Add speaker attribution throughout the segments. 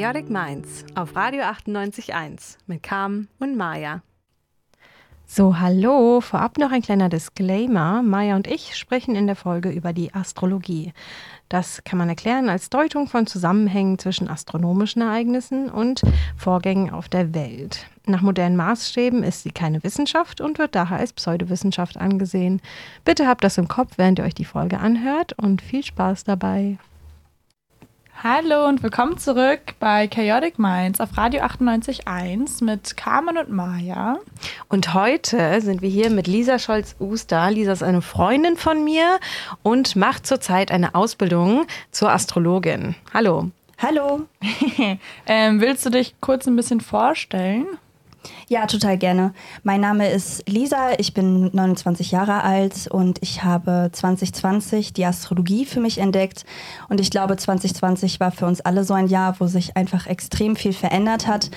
Speaker 1: Chaotic Minds auf Radio 98.1 mit Carmen und Maya. So, hallo. Vorab noch ein kleiner Disclaimer. Maya und ich sprechen in der Folge über die Astrologie. Das kann man erklären als Deutung von Zusammenhängen zwischen astronomischen Ereignissen und Vorgängen auf der Welt. Nach modernen Maßstäben ist sie keine Wissenschaft und wird daher als Pseudowissenschaft angesehen. Bitte habt das im Kopf, während ihr euch die Folge anhört und viel Spaß dabei.
Speaker 2: Hallo und willkommen zurück bei Chaotic Minds auf Radio 98.1 mit Carmen und Maja.
Speaker 1: Und heute sind wir hier mit Lisa Scholz-Uster. Lisa ist eine Freundin von mir und macht zurzeit eine Ausbildung zur Astrologin. Hallo.
Speaker 2: Hallo. ähm, willst du dich kurz ein bisschen vorstellen?
Speaker 3: Ja, total gerne. Mein Name ist Lisa, ich bin 29 Jahre alt und ich habe 2020 die Astrologie für mich entdeckt. Und ich glaube, 2020 war für uns alle so ein Jahr, wo sich einfach extrem viel verändert hat.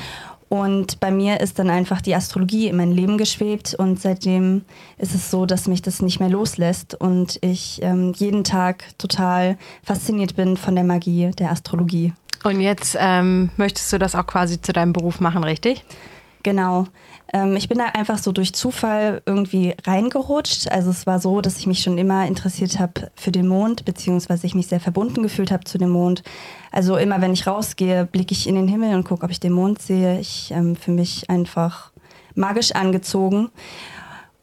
Speaker 3: Und bei mir ist dann einfach die Astrologie in mein Leben geschwebt und seitdem ist es so, dass mich das nicht mehr loslässt und ich ähm, jeden Tag total fasziniert bin von der Magie der Astrologie.
Speaker 1: Und jetzt ähm, möchtest du das auch quasi zu deinem Beruf machen, richtig?
Speaker 3: Genau. Ähm, ich bin da einfach so durch Zufall irgendwie reingerutscht. Also es war so, dass ich mich schon immer interessiert habe für den Mond, beziehungsweise ich mich sehr verbunden gefühlt habe zu dem Mond. Also immer wenn ich rausgehe, blicke ich in den Himmel und gucke, ob ich den Mond sehe. Ich ähm, für mich einfach magisch angezogen.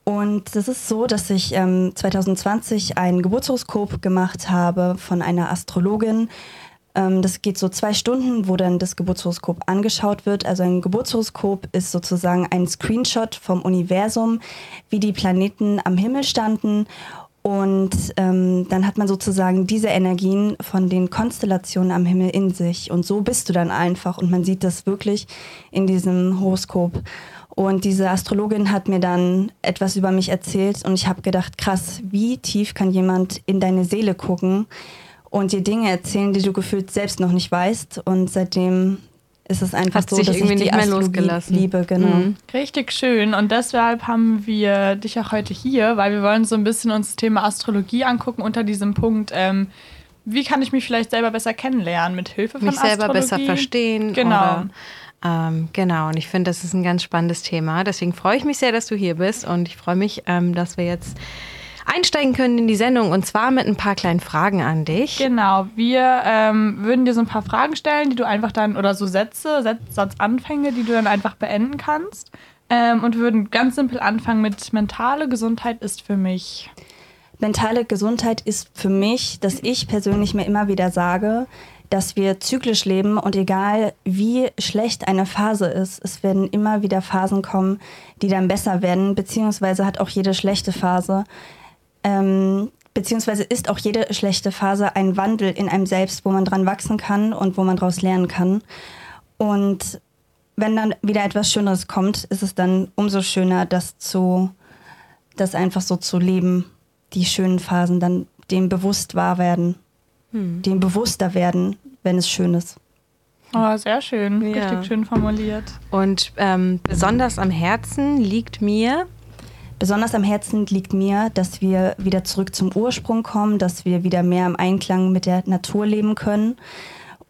Speaker 3: Und das ist so, dass ich ähm, 2020 ein Geburtshoroskop gemacht habe von einer Astrologin, das geht so zwei Stunden, wo dann das Geburtshoroskop angeschaut wird. Also ein Geburtshoroskop ist sozusagen ein Screenshot vom Universum, wie die Planeten am Himmel standen. Und ähm, dann hat man sozusagen diese Energien von den Konstellationen am Himmel in sich. Und so bist du dann einfach. Und man sieht das wirklich in diesem Horoskop. Und diese Astrologin hat mir dann etwas über mich erzählt. Und ich habe gedacht, krass, wie tief kann jemand in deine Seele gucken? Und dir Dinge erzählen, die du gefühlt selbst noch nicht weißt. Und seitdem ist es einfach
Speaker 1: Hat
Speaker 3: so,
Speaker 1: sich
Speaker 3: dass
Speaker 1: irgendwie
Speaker 3: ich die
Speaker 1: nicht mehr
Speaker 3: Astrologie
Speaker 1: losgelassen.
Speaker 3: liebe. Genau.
Speaker 1: Mhm.
Speaker 2: Richtig schön. Und deshalb haben wir dich auch heute hier, weil wir wollen so ein bisschen uns das Thema Astrologie angucken unter diesem Punkt. Ähm, wie kann ich mich vielleicht selber besser kennenlernen mit Hilfe von
Speaker 1: Mich selber
Speaker 2: Astrologie?
Speaker 1: besser verstehen.
Speaker 2: Genau.
Speaker 1: Oder, ähm, genau, und ich finde, das ist ein ganz spannendes Thema. Deswegen freue ich mich sehr, dass du hier bist und ich freue mich, ähm, dass wir jetzt einsteigen können in die Sendung und zwar mit ein paar kleinen Fragen an dich.
Speaker 2: Genau, wir ähm, würden dir so ein paar Fragen stellen, die du einfach dann, oder so Sätze, Satz, Satzanfänge, die du dann einfach beenden kannst. Ähm, und würden ganz simpel anfangen mit mentale Gesundheit ist für mich.
Speaker 3: Mentale Gesundheit ist für mich, dass ich persönlich mir immer wieder sage, dass wir zyklisch leben und egal wie schlecht eine Phase ist, es werden immer wieder Phasen kommen, die dann besser werden, beziehungsweise hat auch jede schlechte Phase ähm, beziehungsweise ist auch jede schlechte Phase ein Wandel in einem selbst, wo man dran wachsen kann und wo man daraus lernen kann. Und wenn dann wieder etwas Schöneres kommt, ist es dann umso schöner, das zu, das einfach so zu leben, die schönen Phasen dann dem bewusst wahr werden,
Speaker 1: Hm.
Speaker 3: dem bewusster werden, wenn es schön ist.
Speaker 2: Oh, sehr schön.
Speaker 1: Ja.
Speaker 2: Richtig schön formuliert.
Speaker 1: Und ähm, besonders am Herzen liegt mir,
Speaker 3: Besonders am Herzen liegt mir, dass wir wieder zurück zum Ursprung kommen, dass wir wieder mehr im Einklang mit der Natur leben können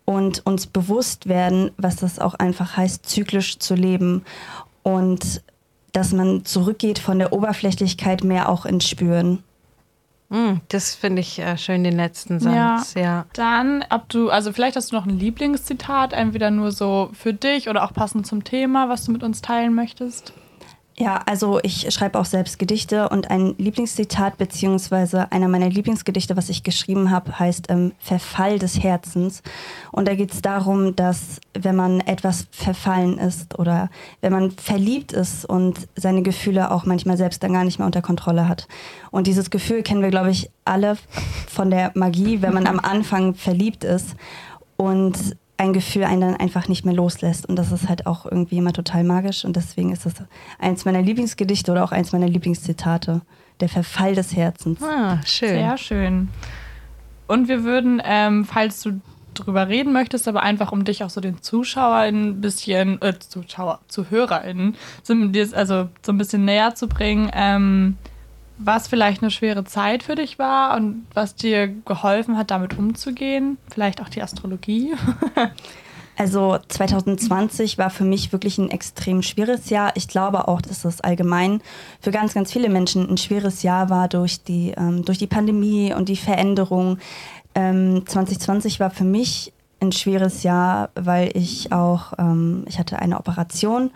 Speaker 3: und uns bewusst werden, was das auch einfach heißt, zyklisch zu leben und dass man zurückgeht von der Oberflächlichkeit mehr auch ins Spüren.
Speaker 1: Hm, das finde ich äh, schön, den letzten Satz. Ja.
Speaker 2: Dann, ob du, also vielleicht hast du noch ein Lieblingszitat, entweder nur so für dich oder auch passend zum Thema, was du mit uns teilen möchtest.
Speaker 3: Ja, also ich schreibe auch selbst Gedichte und ein Lieblingszitat beziehungsweise einer meiner Lieblingsgedichte, was ich geschrieben habe, heißt ähm, Verfall des Herzens. Und da geht es darum, dass wenn man etwas verfallen ist oder wenn man verliebt ist und seine Gefühle auch manchmal selbst dann gar nicht mehr unter Kontrolle hat. Und dieses Gefühl kennen wir, glaube ich, alle von der Magie, wenn man am Anfang verliebt ist und ein Gefühl einen dann einfach nicht mehr loslässt. Und das ist halt auch irgendwie immer total magisch. Und deswegen ist das eins meiner Lieblingsgedichte oder auch eins meiner Lieblingszitate. Der Verfall des Herzens.
Speaker 1: Ah, schön.
Speaker 2: Sehr schön. Und wir würden, ähm, falls du drüber reden möchtest, aber einfach um dich auch so den ZuschauerInnen ein bisschen, äh, Zuschauer, ZuhörerInnen, so, also so ein bisschen näher zu bringen, ähm, was vielleicht eine schwere Zeit für dich war und was dir geholfen hat, damit umzugehen. Vielleicht auch die Astrologie.
Speaker 3: Also 2020 war für mich wirklich ein extrem schweres Jahr. Ich glaube auch, dass das allgemein für ganz, ganz viele Menschen ein schweres Jahr war durch die, ähm, durch die Pandemie und die Veränderung. Ähm, 2020 war für mich ein schweres Jahr, weil ich auch, ähm, ich hatte eine Operation,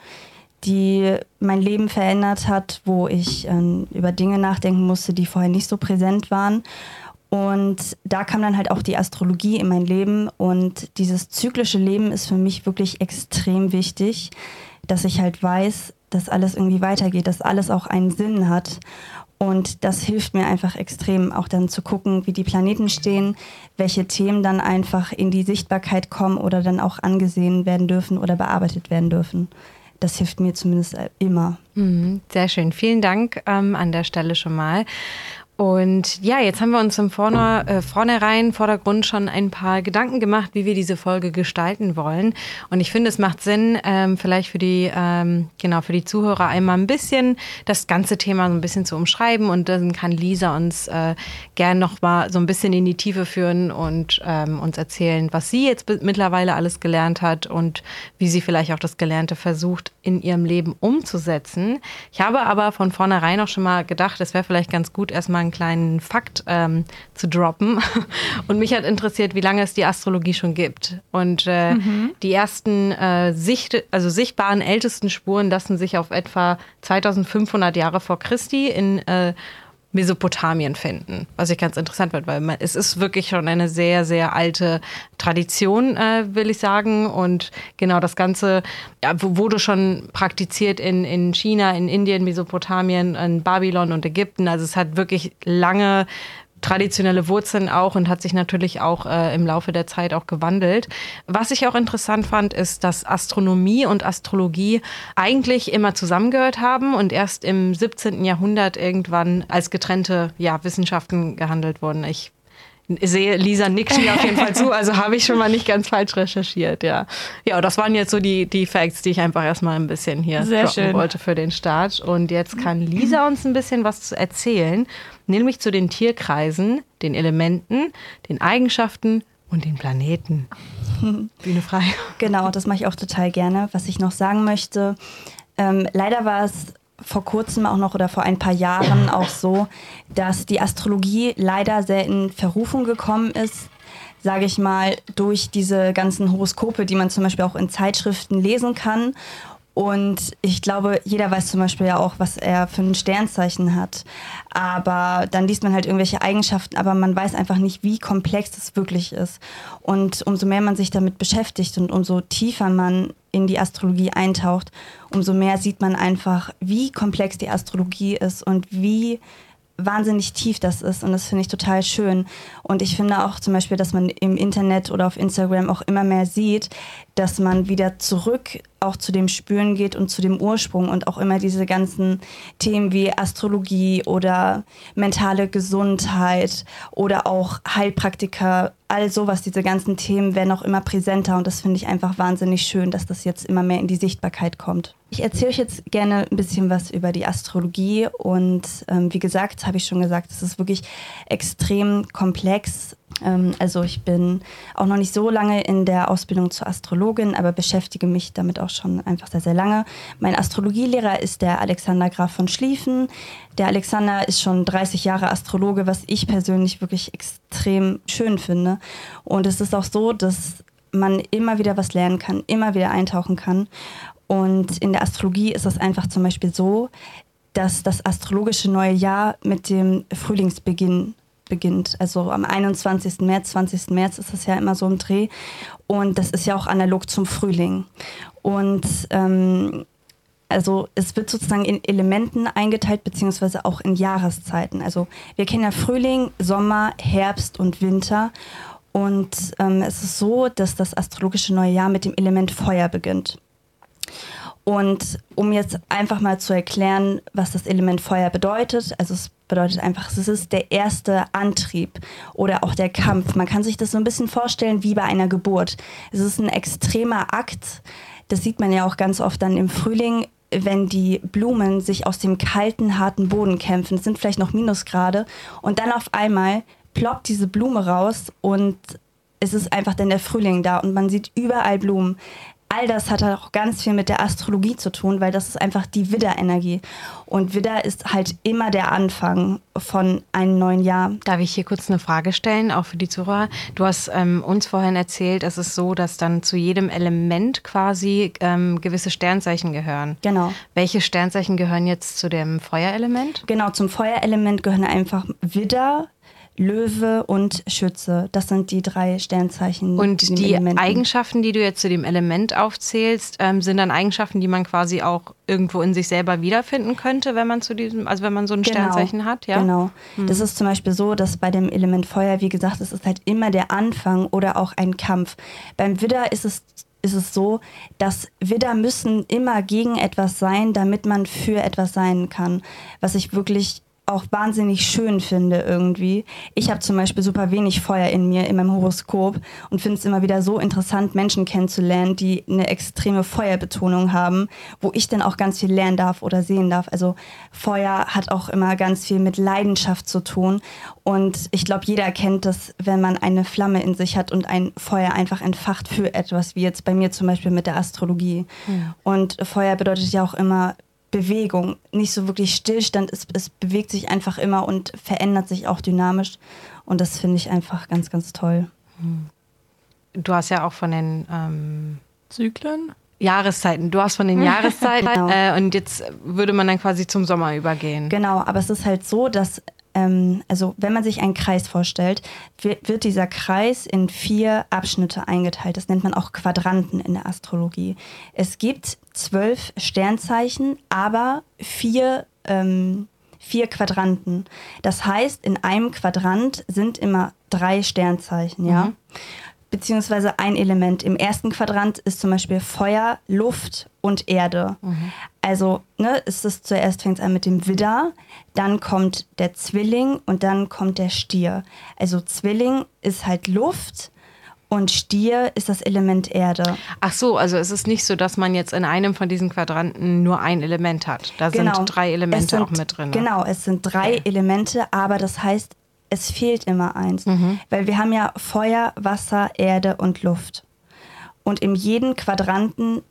Speaker 3: die mein Leben verändert hat, wo ich ähm, über Dinge nachdenken musste, die vorher nicht so präsent waren. Und da kam dann halt auch die Astrologie in mein Leben. Und dieses zyklische Leben ist für mich wirklich extrem wichtig, dass ich halt weiß, dass alles irgendwie weitergeht, dass alles auch einen Sinn hat. Und das hilft mir einfach extrem, auch dann zu gucken, wie die Planeten stehen, welche Themen dann einfach in die Sichtbarkeit kommen oder dann auch angesehen werden dürfen oder bearbeitet werden dürfen. Das hilft mir zumindest immer.
Speaker 1: Mhm, sehr schön. Vielen Dank ähm, an der Stelle schon mal. Und ja, jetzt haben wir uns im Vorne, äh, Vornherein, Vordergrund schon ein paar Gedanken gemacht, wie wir diese Folge gestalten wollen. Und ich finde, es macht Sinn, ähm, vielleicht für die, ähm, genau, für die Zuhörer einmal ein bisschen das ganze Thema so ein bisschen zu umschreiben. Und dann kann Lisa uns äh, gern noch mal so ein bisschen in die Tiefe führen und ähm, uns erzählen, was sie jetzt mittlerweile alles gelernt hat und wie sie vielleicht auch das Gelernte versucht, in ihrem Leben umzusetzen. Ich habe aber von vornherein auch schon mal gedacht, es wäre vielleicht ganz gut, erstmal einen kleinen Fakt ähm, zu droppen. Und mich hat interessiert, wie lange es die Astrologie schon gibt. Und äh, mhm. die ersten äh, Sicht, also sichtbaren ältesten Spuren lassen sich auf etwa 2500 Jahre vor Christi in äh, Mesopotamien finden, was ich ganz interessant finde, weil man, es ist wirklich schon eine sehr, sehr alte Tradition, äh, will ich sagen. Und genau das Ganze ja, wurde schon praktiziert in, in China, in Indien, Mesopotamien, in Babylon und Ägypten. Also es hat wirklich lange traditionelle Wurzeln auch und hat sich natürlich auch äh, im Laufe der Zeit auch gewandelt. Was ich auch interessant fand, ist, dass Astronomie und Astrologie eigentlich immer zusammengehört haben und erst im 17. Jahrhundert irgendwann als getrennte ja, Wissenschaften gehandelt wurden. Ich sehe, Lisa nickt mir auf jeden Fall zu, also habe ich schon mal nicht ganz falsch recherchiert, ja. Ja, das waren jetzt so die, die Facts, die ich einfach erstmal ein bisschen hier
Speaker 2: Sehr droppen schön.
Speaker 1: wollte für den Start. Und jetzt kann Lisa uns ein bisschen was erzählen, nämlich zu den Tierkreisen, den Elementen, den Eigenschaften und den Planeten.
Speaker 3: Bühne frei. Genau, das mache ich auch total gerne. Was ich noch sagen möchte, ähm, leider war es vor kurzem auch noch oder vor ein paar Jahren auch so, dass die Astrologie leider sehr in Verrufung gekommen ist, sage ich mal, durch diese ganzen Horoskope, die man zum Beispiel auch in Zeitschriften lesen kann. Und ich glaube, jeder weiß zum Beispiel ja auch, was er für ein Sternzeichen hat. Aber dann liest man halt irgendwelche Eigenschaften, aber man weiß einfach nicht, wie komplex das wirklich ist. Und umso mehr man sich damit beschäftigt und umso tiefer man in die Astrologie eintaucht, umso mehr sieht man einfach, wie komplex die Astrologie ist und wie wahnsinnig tief das ist und das finde ich total schön. Und ich finde auch zum Beispiel, dass man im Internet oder auf Instagram auch immer mehr sieht, dass man wieder zurück auch zu dem Spüren geht und zu dem Ursprung und auch immer diese ganzen Themen wie Astrologie oder mentale Gesundheit oder auch Heilpraktiker, all sowas, diese ganzen Themen werden auch immer präsenter und das finde ich einfach wahnsinnig schön, dass das jetzt immer mehr in die Sichtbarkeit kommt. Ich erzähle euch jetzt gerne ein bisschen was über die Astrologie und ähm, wie gesagt, habe ich schon gesagt, es ist wirklich extrem komplex ähm, also ich bin auch noch nicht so lange in der Ausbildung zur Astrologin, aber beschäftige mich damit auch schon einfach sehr, sehr lange. Mein Astrologielehrer ist der Alexander Graf von Schlieffen. Der Alexander ist schon 30 Jahre Astrologe, was ich persönlich wirklich extrem schön finde. Und es ist auch so, dass man immer wieder was lernen kann, immer wieder eintauchen kann. Und in der Astrologie ist es einfach zum Beispiel so, dass das astrologische neue Jahr mit dem Frühlingsbeginn beginnt. Also am 21. März, 20. März ist das ja immer so im Dreh. Und das ist ja auch analog zum Frühling. Und ähm, also es wird sozusagen in Elementen eingeteilt, beziehungsweise auch in Jahreszeiten. Also wir kennen ja Frühling, Sommer, Herbst und Winter. Und ähm, es ist so, dass das astrologische neue Jahr mit dem Element Feuer beginnt. Und um jetzt einfach mal zu erklären, was das Element Feuer bedeutet, also es bedeutet einfach, es ist der erste Antrieb oder auch der Kampf. Man kann sich das so ein bisschen vorstellen wie bei einer Geburt. Es ist ein extremer Akt. Das sieht man ja auch ganz oft dann im Frühling, wenn die Blumen sich aus dem kalten, harten Boden kämpfen. Es sind vielleicht noch Minusgrade. Und dann auf einmal ploppt diese Blume raus und es ist einfach dann der Frühling da und man sieht überall Blumen all das hat auch ganz viel mit der Astrologie zu tun, weil das ist einfach die Widder-Energie. Und Widder ist halt immer der Anfang von einem neuen Jahr.
Speaker 1: Darf ich hier kurz eine Frage stellen, auch für die Zuhörer? Du hast ähm, uns vorhin erzählt, es ist so, dass dann zu jedem Element quasi ähm, gewisse Sternzeichen gehören.
Speaker 3: Genau.
Speaker 1: Welche Sternzeichen gehören jetzt zu dem Feuerelement?
Speaker 3: Genau, zum Feuerelement gehören einfach Widder, Löwe und Schütze. Das sind die drei Sternzeichen.
Speaker 1: Und die Elementen. Eigenschaften, die du jetzt zu dem Element aufzählst, ähm, sind dann Eigenschaften, die man quasi auch irgendwo in sich selber wiederfinden könnte, wenn man zu diesem, also wenn man so ein genau, Sternzeichen hat, ja?
Speaker 3: Genau. Hm. Das ist zum Beispiel so, dass bei dem Element Feuer, wie gesagt, es ist halt immer der Anfang oder auch ein Kampf. Beim Widder ist es ist es so, dass Widder müssen immer gegen etwas sein, damit man für etwas sein kann. Was ich wirklich auch wahnsinnig schön finde irgendwie. Ich habe zum Beispiel super wenig Feuer in mir, in meinem Horoskop und finde es immer wieder so interessant, Menschen kennenzulernen, die eine extreme Feuerbetonung haben, wo ich dann auch ganz viel lernen darf oder sehen darf. Also Feuer hat auch immer ganz viel mit Leidenschaft zu tun und ich glaube, jeder kennt das, wenn man eine Flamme in sich hat und ein Feuer einfach entfacht für etwas, wie jetzt bei mir zum Beispiel mit der Astrologie. Ja. Und Feuer bedeutet ja auch immer Bewegung, nicht so wirklich Stillstand. Es, es bewegt sich einfach immer und verändert sich auch dynamisch. Und das finde ich einfach ganz, ganz toll.
Speaker 1: Du hast ja auch von den ähm,
Speaker 2: Zyklen?
Speaker 1: Jahreszeiten. Du hast von den Jahreszeiten genau. äh, und jetzt würde man dann quasi zum Sommer übergehen.
Speaker 3: Genau, aber es ist halt so, dass also wenn man sich einen Kreis vorstellt, wird, wird dieser Kreis in vier Abschnitte eingeteilt. Das nennt man auch Quadranten in der Astrologie. Es gibt zwölf Sternzeichen, aber vier, ähm, vier Quadranten. Das heißt, in einem Quadrant sind immer drei Sternzeichen, ja. Mhm beziehungsweise ein Element. Im ersten Quadrant ist zum Beispiel Feuer, Luft und Erde. Mhm. Also ne, ist es zuerst fängt es an mit dem Widder, dann kommt der Zwilling und dann kommt der Stier. Also Zwilling ist halt Luft, und Stier ist das Element Erde.
Speaker 1: Ach so, also es ist nicht so, dass man jetzt in einem von diesen Quadranten nur ein Element hat. Da genau. sind drei Elemente sind, auch mit drin.
Speaker 3: Ne? Genau, es sind drei okay. Elemente, aber das heißt, es fehlt immer eins. Mhm. Weil wir haben ja Feuer, Wasser, Erde und Luft. Und in jedem Quadranten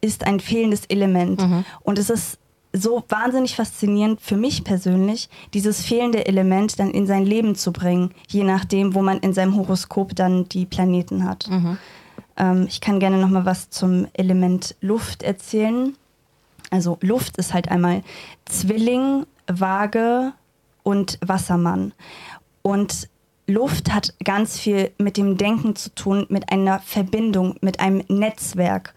Speaker 3: ist ein fehlendes Element. Mhm. Und es ist so wahnsinnig faszinierend für mich persönlich, dieses fehlende Element dann in sein Leben zu bringen, je nachdem, wo man in seinem Horoskop dann die Planeten hat. Mhm. Ähm, ich kann gerne noch mal was zum Element Luft erzählen. Also Luft ist halt einmal Zwilling, Waage und Wassermann. Und Luft hat ganz viel mit dem Denken zu tun, mit einer Verbindung, mit einem Netzwerk.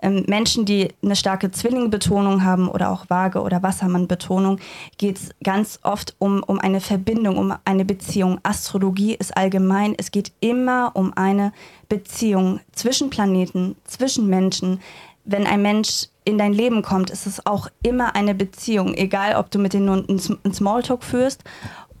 Speaker 3: Ähm, Menschen, die eine starke Zwillingbetonung haben oder auch Waage- oder Wassermann-Betonung, geht es ganz oft um, um eine Verbindung, um eine Beziehung. Astrologie ist allgemein, es geht immer um eine Beziehung zwischen Planeten, zwischen Menschen. Wenn ein Mensch in dein Leben kommt, ist es auch immer eine Beziehung, egal ob du mit denen nur einen Smalltalk führst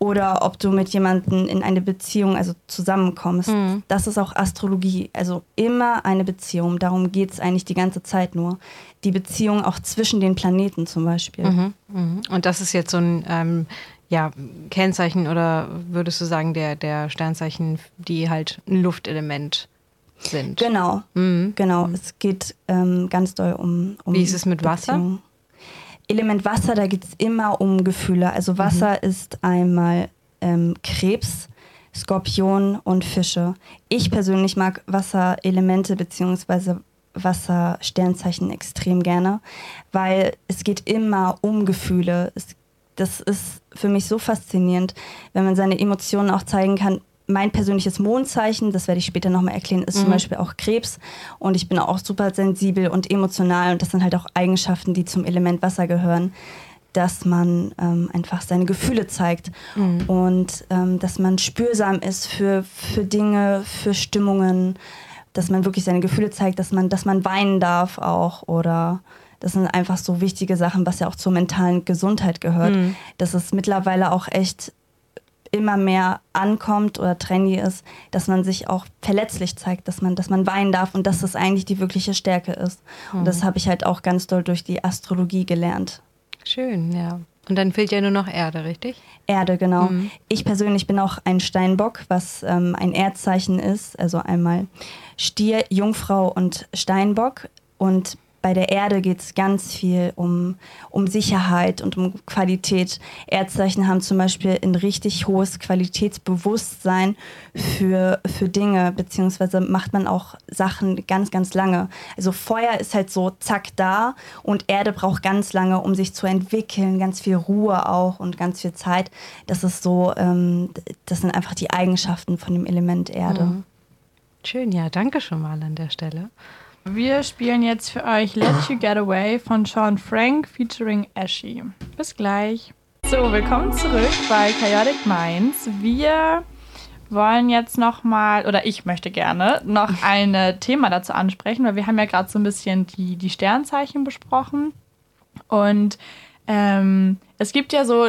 Speaker 3: oder ob du mit jemandem in eine Beziehung, also zusammenkommst. Mhm. Das ist auch Astrologie. Also immer eine Beziehung. Darum geht es eigentlich die ganze Zeit nur. Die Beziehung auch zwischen den Planeten zum Beispiel.
Speaker 1: Mhm. Mhm. Und das ist jetzt so ein ähm, ja, Kennzeichen oder würdest du sagen, der, der Sternzeichen, die halt ein Luftelement sind?
Speaker 3: Genau. Mhm. Genau. Es geht ähm, ganz doll um, um.
Speaker 1: Wie ist es mit Beziehung. Wasser?
Speaker 3: Element Wasser, da geht es immer um Gefühle. Also Wasser mhm. ist einmal ähm, Krebs, Skorpion und Fische. Ich persönlich mag Wasserelemente bzw. Wassersternzeichen extrem gerne, weil es geht immer um Gefühle. Es, das ist für mich so faszinierend, wenn man seine Emotionen auch zeigen kann, mein persönliches Mondzeichen, das werde ich später nochmal erklären, ist mhm. zum Beispiel auch Krebs. Und ich bin auch super sensibel und emotional. Und das sind halt auch Eigenschaften, die zum Element Wasser gehören, dass man ähm, einfach seine Gefühle zeigt mhm. und ähm, dass man spürsam ist für, für Dinge, für Stimmungen, dass man wirklich seine Gefühle zeigt, dass man, dass man weinen darf auch oder das sind einfach so wichtige Sachen, was ja auch zur mentalen Gesundheit gehört. Mhm. Das ist mittlerweile auch echt immer mehr ankommt oder trendy ist, dass man sich auch verletzlich zeigt, dass man, dass man weinen darf und dass das eigentlich die wirkliche Stärke ist. Mhm. Und das mhm. habe ich halt auch ganz doll durch die Astrologie gelernt.
Speaker 1: Schön, ja. Und dann fehlt ja nur noch Erde, richtig?
Speaker 3: Erde, genau. Mhm. Ich persönlich bin auch ein Steinbock, was ähm, ein Erdzeichen ist. Also einmal Stier, Jungfrau und Steinbock. Und bei der Erde geht es ganz viel um, um Sicherheit und um Qualität. Erdzeichen haben zum Beispiel ein richtig hohes Qualitätsbewusstsein für, für Dinge, beziehungsweise macht man auch Sachen ganz, ganz lange. Also Feuer ist halt so zack da und Erde braucht ganz lange, um sich zu entwickeln, ganz viel Ruhe auch und ganz viel Zeit. Das ist so, ähm, das sind einfach die Eigenschaften von dem Element Erde. Mhm.
Speaker 1: Schön, ja, danke schon mal an der Stelle.
Speaker 2: Wir spielen jetzt für euch Let You Get Away von Sean Frank featuring Ashy. Bis gleich. So, willkommen zurück bei Chaotic Minds. Wir wollen jetzt noch mal, oder ich möchte gerne noch ein Thema dazu ansprechen, weil wir haben ja gerade so ein bisschen die, die Sternzeichen besprochen. Und ähm, es gibt ja so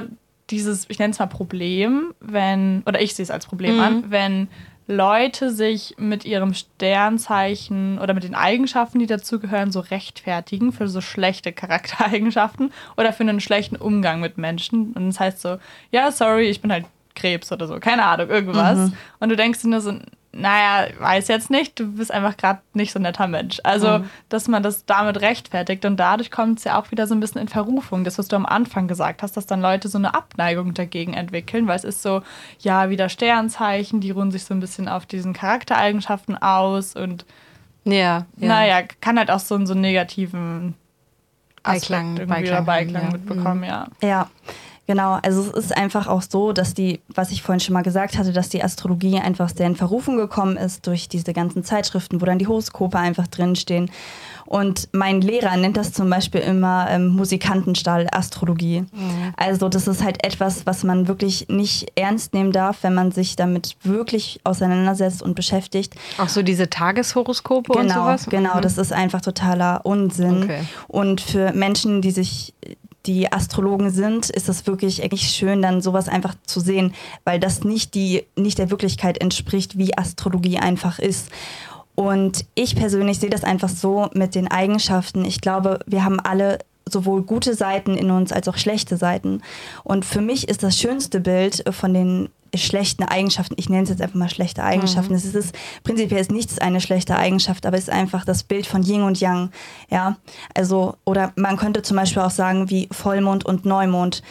Speaker 2: dieses, ich nenne es mal Problem, wenn, oder ich sehe es als Problem mhm. an, wenn Leute sich mit ihrem Sternzeichen oder mit den Eigenschaften, die dazugehören, so rechtfertigen für so schlechte Charaktereigenschaften oder für einen schlechten Umgang mit Menschen. Und das heißt so, ja, sorry, ich bin halt Krebs oder so, keine Ahnung, irgendwas. Mhm. Und du denkst dir nur so, naja, weiß jetzt nicht, du bist einfach gerade nicht so ein netter Mensch. Also, mhm. dass man das damit rechtfertigt und dadurch kommt es ja auch wieder so ein bisschen in Verrufung. Das, was du am Anfang gesagt hast, dass dann Leute so eine Abneigung dagegen entwickeln, weil es ist so, ja, wieder Sternzeichen, die ruhen sich so ein bisschen auf diesen Charaktereigenschaften aus und
Speaker 1: ja, ja.
Speaker 2: naja, kann halt auch so, so einen negativen Aspekt Beiklang, irgendwie Beiklang, Beiklang ja. mitbekommen, ja.
Speaker 3: Ja. Genau, also es ist einfach auch so, dass die, was ich vorhin schon mal gesagt hatte, dass die Astrologie einfach sehr in Verrufung gekommen ist durch diese ganzen Zeitschriften, wo dann die Horoskope einfach drinstehen. Und mein Lehrer nennt das zum Beispiel immer ähm, Musikantenstall Astrologie. Mhm. Also das ist halt etwas, was man wirklich nicht ernst nehmen darf, wenn man sich damit wirklich auseinandersetzt und beschäftigt.
Speaker 1: Auch so diese Tageshoroskope
Speaker 3: genau,
Speaker 1: und sowas?
Speaker 3: Genau, mhm. das ist einfach totaler Unsinn. Okay. Und für Menschen, die sich die Astrologen sind, ist das wirklich echt schön, dann sowas einfach zu sehen, weil das nicht, die, nicht der Wirklichkeit entspricht, wie Astrologie einfach ist. Und ich persönlich sehe das einfach so mit den Eigenschaften. Ich glaube, wir haben alle sowohl gute Seiten in uns als auch schlechte Seiten. Und für mich ist das schönste Bild von den schlechten Eigenschaften, ich nenne es jetzt einfach mal schlechte Eigenschaften. Mhm. Es ist prinzipiell ist nichts eine schlechte Eigenschaft, aber es ist einfach das Bild von Yin und Yang. Ja, also, oder man könnte zum Beispiel auch sagen, wie Vollmond und Neumond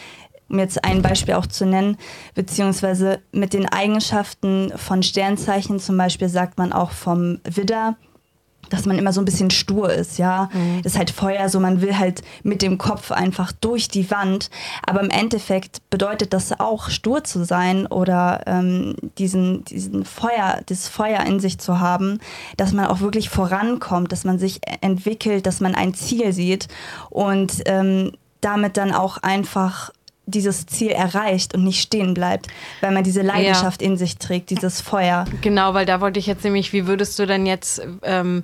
Speaker 3: um jetzt ein Beispiel auch zu nennen, beziehungsweise mit den Eigenschaften von Sternzeichen zum Beispiel sagt man auch vom Widder, dass man immer so ein bisschen stur ist, ja. Mhm. Das ist halt Feuer, so man will halt mit dem Kopf einfach durch die Wand. Aber im Endeffekt bedeutet das auch, stur zu sein oder ähm, diesen, diesen Feuer, das Feuer in sich zu haben, dass man auch wirklich vorankommt, dass man sich entwickelt, dass man ein Ziel sieht und ähm, damit dann auch einfach dieses Ziel erreicht und nicht stehen bleibt, weil man diese Leidenschaft ja. in sich trägt, dieses Feuer.
Speaker 1: Genau, weil da wollte ich jetzt nämlich, wie würdest du denn jetzt ähm,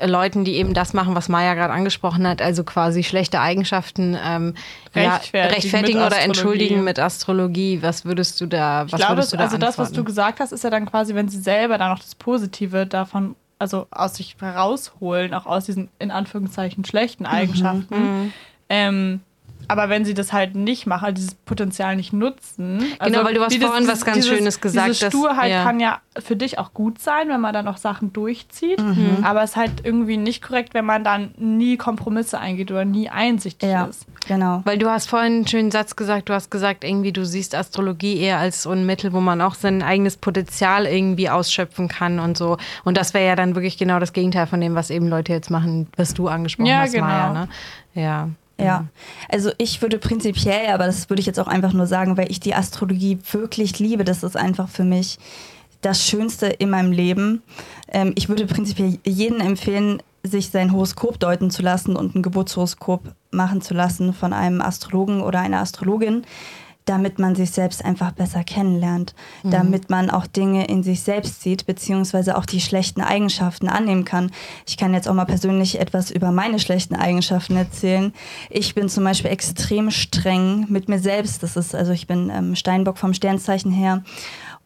Speaker 1: Leuten, die eben das machen, was Maya gerade angesprochen hat, also quasi schlechte Eigenschaften ähm, rechtfertigen, ja, rechtfertigen oder entschuldigen mit Astrologie. Was würdest du da? Was
Speaker 2: ich glaube, du da also das, was du gesagt hast, ist ja dann quasi, wenn sie selber dann noch das Positive davon, also aus sich herausholen, auch aus diesen in Anführungszeichen schlechten mhm. Eigenschaften. Mhm. Ähm, aber wenn sie das halt nicht machen, also dieses Potenzial nicht nutzen.
Speaker 1: Genau, also genau, weil du hast vorhin was ganz dieses, Schönes gesagt
Speaker 2: hast. Diese Sturheit ja. kann ja für dich auch gut sein, wenn man dann auch Sachen durchzieht. Mhm. Aber es ist halt irgendwie nicht korrekt, wenn man dann nie Kompromisse eingeht oder nie einsichtig ja, ist.
Speaker 1: Genau. Weil du hast vorhin einen schönen Satz gesagt, du hast gesagt, irgendwie, du siehst Astrologie eher als so ein Mittel, wo man auch sein eigenes Potenzial irgendwie ausschöpfen kann und so. Und das wäre ja dann wirklich genau das Gegenteil von dem, was eben Leute jetzt machen, was du angesprochen ja, hast, genau. Maya. Ne?
Speaker 3: Ja. Ja, also ich würde prinzipiell, aber das würde ich jetzt auch einfach nur sagen, weil ich die Astrologie wirklich liebe. Das ist einfach für mich das Schönste in meinem Leben. Ähm, ich würde prinzipiell jedem empfehlen, sich sein Horoskop deuten zu lassen und ein Geburtshoroskop machen zu lassen von einem Astrologen oder einer Astrologin, damit man sich selbst einfach besser kennenlernt, mhm. damit man auch Dinge in sich selbst sieht, beziehungsweise auch die schlechten Eigenschaften annehmen kann. Ich kann jetzt auch mal persönlich etwas über meine schlechten Eigenschaften erzählen. Ich bin zum Beispiel extrem streng mit mir selbst. Das ist, also ich bin ähm, Steinbock vom Sternzeichen her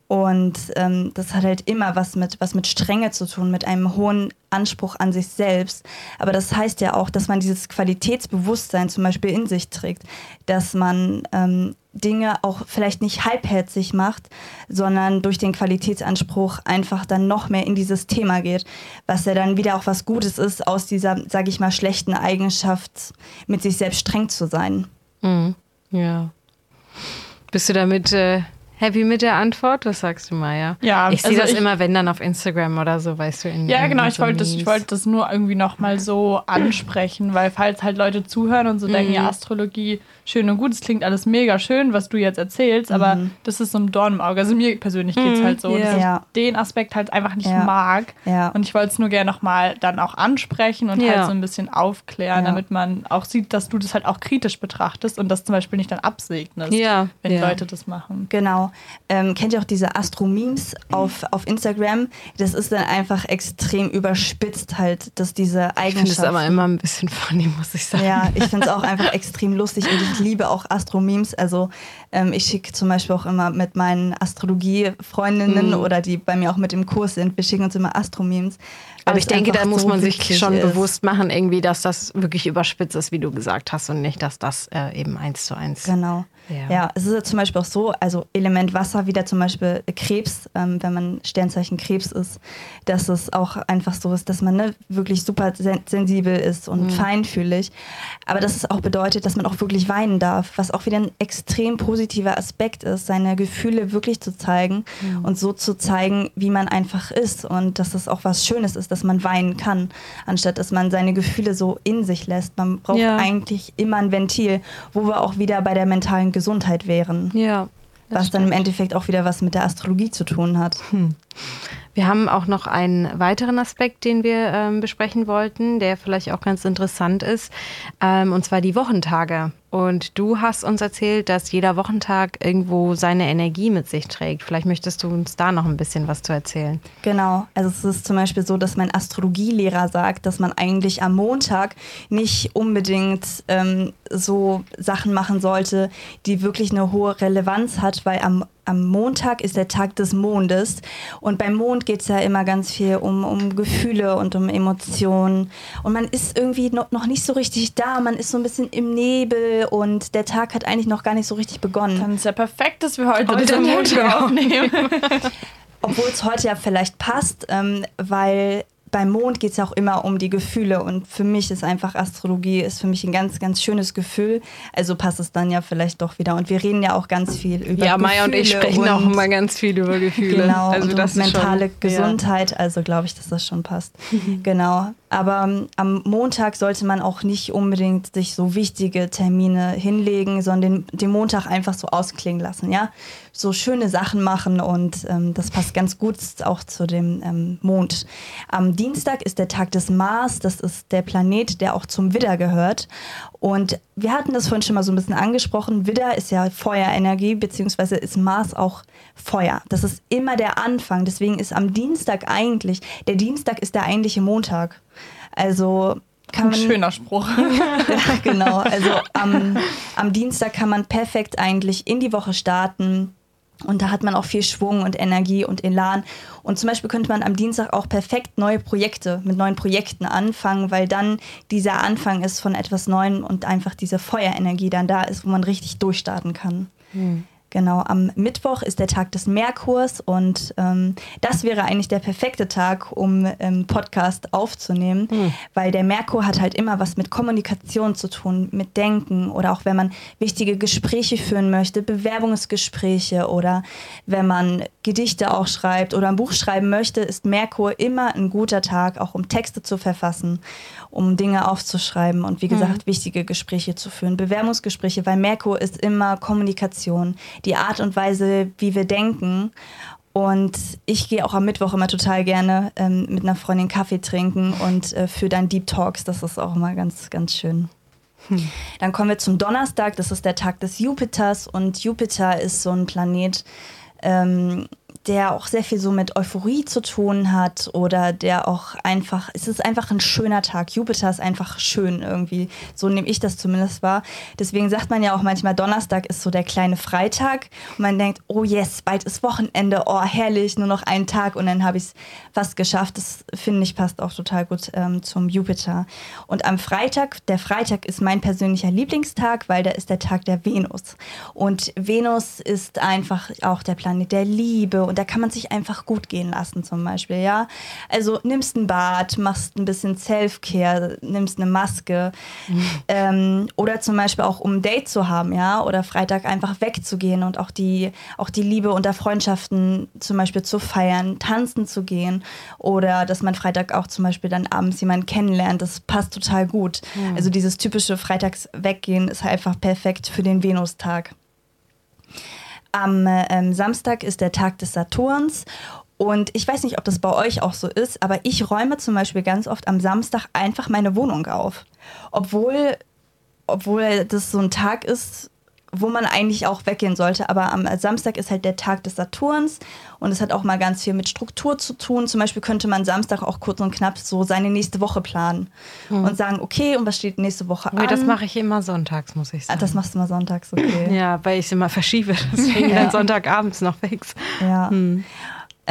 Speaker 3: Und ähm, das hat halt immer was mit, was mit Strenge zu tun, mit einem hohen Anspruch an sich selbst. Aber das heißt ja auch, dass man dieses Qualitätsbewusstsein zum Beispiel in sich trägt, dass man ähm, Dinge auch vielleicht nicht halbherzig macht, sondern durch den Qualitätsanspruch einfach dann noch mehr in dieses Thema geht, was ja dann wieder auch was Gutes ist, aus dieser, sage ich mal, schlechten Eigenschaft, mit sich selbst streng zu sein.
Speaker 1: Mhm. Ja. Bist du damit äh, happy mit der Antwort? Was sagst du, Maya?
Speaker 2: Ja,
Speaker 1: ich sehe
Speaker 2: also
Speaker 1: das
Speaker 2: ich-
Speaker 1: immer, wenn dann auf Instagram oder so, weißt du. In,
Speaker 2: Ja,
Speaker 1: in
Speaker 2: genau, ich
Speaker 1: so
Speaker 2: wollte das, ich wollte das nur irgendwie nochmal so ansprechen, weil falls halt Leute zuhören und so denken,
Speaker 1: Mhm.
Speaker 2: ja, Astrologie, schön und gut, es klingt alles mega schön, was du jetzt erzählst, aber das ist so ein Dorn im Auge. Also mir persönlich geht es
Speaker 1: Mhm,
Speaker 2: halt so,
Speaker 1: ja.
Speaker 2: dass ich
Speaker 3: Ja.
Speaker 2: den Aspekt halt einfach nicht
Speaker 3: Ja.
Speaker 2: mag.
Speaker 3: Ja.
Speaker 2: Und ich wollte es nur gerne nochmal dann auch ansprechen und
Speaker 1: Ja.
Speaker 2: halt so ein bisschen aufklären,
Speaker 3: Ja.
Speaker 2: damit man auch sieht, dass du das halt auch kritisch betrachtest und das zum Beispiel nicht dann absegnest,
Speaker 1: Ja,
Speaker 2: wenn
Speaker 1: ja.
Speaker 2: Leute das machen.
Speaker 3: Genau. Ähm, kennt ihr auch diese Astro-Memes auf, auf Instagram? Das ist dann einfach extrem überspitzt halt, dass diese
Speaker 1: Ich finde es aber immer ein bisschen funny, muss ich sagen.
Speaker 3: Ja, ich finde es auch einfach extrem lustig und ich liebe auch Astro-Memes. Also ähm, ich schicke zum Beispiel auch immer mit meinen Astrologie-Freundinnen
Speaker 1: Mhm.
Speaker 3: oder die bei mir auch mit im Kurs sind, wir schicken uns immer Astro-Memes.
Speaker 1: Aber ich denke, da muss
Speaker 3: so
Speaker 1: man sich schon
Speaker 3: ist.
Speaker 1: bewusst machen, irgendwie, dass das wirklich überspitzt ist, wie du gesagt hast, und nicht, dass das äh, eben eins zu eins.
Speaker 3: Genau.
Speaker 1: Ja.
Speaker 3: Ja. es ist ja zum Beispiel auch so, also Element Wasser, wieder zum Beispiel Krebs, ähm, wenn man Sternzeichen Krebs ist, dass es auch einfach so ist, dass man ne, wirklich super sen sensibel ist
Speaker 1: Mhm.
Speaker 3: und feinfühlig. Aber dass es auch bedeutet, dass man auch wirklich weinen darf, was auch wieder ein extrem positiver Aspekt ist, seine Gefühle wirklich zu zeigen
Speaker 1: Mhm.
Speaker 3: und so zu zeigen, wie man einfach ist und dass es auch was Schönes ist, dass man weinen kann, anstatt dass man seine Gefühle so in sich lässt. Man braucht
Speaker 1: Ja.
Speaker 3: eigentlich immer ein Ventil, wo wir auch wieder bei der mentalen Gesundheit wären.
Speaker 1: Ja.
Speaker 3: was dann im
Speaker 1: stimmt.
Speaker 3: Endeffekt auch wieder was mit der Astrologie zu tun hat.
Speaker 1: Wir haben auch noch einen weiteren Aspekt, den wir ähm, besprechen wollten, der vielleicht auch ganz interessant ist, ähm, und zwar die Wochentage. Und du hast uns erzählt, dass jeder Wochentag irgendwo seine Energie mit sich trägt. Vielleicht möchtest du uns da noch ein bisschen was zu erzählen.
Speaker 3: Genau. Also es ist zum Beispiel so, dass mein Astrologielehrer sagt, dass man eigentlich am Montag nicht unbedingt ähm, so Sachen machen sollte, die wirklich eine hohe Relevanz hat, weil am am Montag ist der Tag des Mondes und beim Mond geht es ja immer ganz viel um, um Gefühle und um Emotionen und man ist irgendwie noch, noch nicht so richtig da, man ist so ein bisschen im Nebel und der Tag hat eigentlich noch gar nicht so richtig begonnen.
Speaker 2: Dann ist ja perfekt, dass wir heute,
Speaker 1: Heute
Speaker 2: den
Speaker 1: Montag
Speaker 2: aufnehmen.
Speaker 3: Obwohl es heute ja vielleicht passt, ähm, weil beim Mond geht es ja auch immer um die Gefühle und für mich ist einfach Astrologie ist für mich ein ganz, ganz schönes Gefühl. Also passt es dann ja vielleicht doch wieder. Und wir reden ja auch ganz viel über
Speaker 1: ja,
Speaker 3: Gefühle
Speaker 1: Maya und ich sprechen auch
Speaker 3: und-
Speaker 1: immer ganz viel über Gefühle.
Speaker 3: Genau,
Speaker 1: also
Speaker 3: und
Speaker 1: das
Speaker 3: mentale
Speaker 1: schon,
Speaker 3: Gesundheit, also glaube ich, dass das schon passt. genau. Aber ähm, am Montag sollte man auch nicht unbedingt sich so wichtige Termine hinlegen, sondern den, den Montag einfach so ausklingen lassen, ja. So schöne Sachen machen und ähm, das passt ganz gut auch zu dem ähm, Mond. Am Dienstag ist der Tag des Mars, das ist der Planet, der auch zum Widder gehört. Und wir hatten das vorhin schon mal so ein bisschen angesprochen. Widder ist ja Feuerenergie, beziehungsweise ist Mars auch Feuer. Das ist immer der Anfang. Deswegen ist am Dienstag eigentlich, der Dienstag ist der eigentliche Montag. Also kann
Speaker 2: Ein
Speaker 3: man.
Speaker 2: schöner Spruch.
Speaker 3: Ja, genau. Also am, am Dienstag kann man perfekt eigentlich in die Woche starten. Und da hat man auch viel Schwung und Energie und Elan. Und zum Beispiel könnte man am Dienstag auch perfekt neue Projekte mit neuen Projekten anfangen, weil dann dieser Anfang ist von etwas Neuem und einfach diese Feuerenergie dann da ist, wo man richtig durchstarten kann. Genau, am Mittwoch ist der Tag des Merkurs und ähm, das wäre eigentlich der perfekte Tag, um ähm, Podcast aufzunehmen, weil der Merkur hat halt immer was mit Kommunikation zu tun, mit Denken oder auch wenn man wichtige Gespräche führen möchte, Bewerbungsgespräche oder wenn man Gedichte auch schreibt oder ein Buch schreiben möchte, ist Merkur immer ein guter Tag, auch um Texte zu verfassen, um Dinge aufzuschreiben und wie gesagt, wichtige Gespräche zu führen, Bewerbungsgespräche, weil Merkur ist immer Kommunikation, die Art und Weise, wie wir denken. Und ich gehe auch am Mittwoch immer total gerne ähm, mit einer Freundin Kaffee trinken und äh, für dann Deep Talks. Das ist auch immer ganz, ganz schön. Dann kommen wir zum Donnerstag, das ist der Tag des Jupiters und Jupiter ist so ein Planet, ähm, der auch sehr viel so mit Euphorie zu tun hat oder der auch einfach, es ist einfach ein schöner Tag. Jupiter ist einfach schön irgendwie. So nehme ich das zumindest wahr. Deswegen sagt man ja auch manchmal, Donnerstag ist so der kleine Freitag und man denkt, oh yes, bald ist Wochenende, oh herrlich, nur noch einen Tag und dann habe ich es fast geschafft. Das finde ich passt auch total gut ähm, zum Jupiter. Und am Freitag, der Freitag ist mein persönlicher Lieblingstag, weil da ist der Tag der Venus. Und Venus ist einfach auch der Planet der Liebe und da kann man sich einfach gut gehen lassen zum Beispiel, ja. Also nimmst ein Bad, machst ein bisschen Self-Care, nimmst eine Maske mhm. ähm, oder zum Beispiel auch um ein Date zu haben, ja, oder Freitag einfach wegzugehen und auch die, auch die Liebe unter Freundschaften zum Beispiel zu feiern, tanzen zu gehen oder dass man Freitag auch zum Beispiel dann abends jemanden kennenlernt, das passt total gut. Mhm. Also dieses typische Freitags weggehen ist halt einfach perfekt für den Venustag. Am ähm, Samstag ist der Tag des Saturns und ich weiß nicht, ob das bei euch auch so ist, aber ich räume zum Beispiel ganz oft am Samstag einfach meine Wohnung auf. Obwohl, obwohl das so ein Tag ist, wo man eigentlich auch weggehen sollte. Aber am Samstag ist halt der Tag des Saturns und es hat auch mal ganz viel mit Struktur zu tun. Zum Beispiel könnte man Samstag auch kurz und knapp so seine nächste Woche planen hm. und sagen, okay, und was steht nächste Woche
Speaker 1: an? Das mache ich immer sonntags, muss ich sagen.
Speaker 3: Ah, das machst du immer sonntags, okay.
Speaker 1: ja, weil ich es immer verschiebe. Deswegen ja. dann Sonntagabends noch fix.
Speaker 3: Ja. Hm.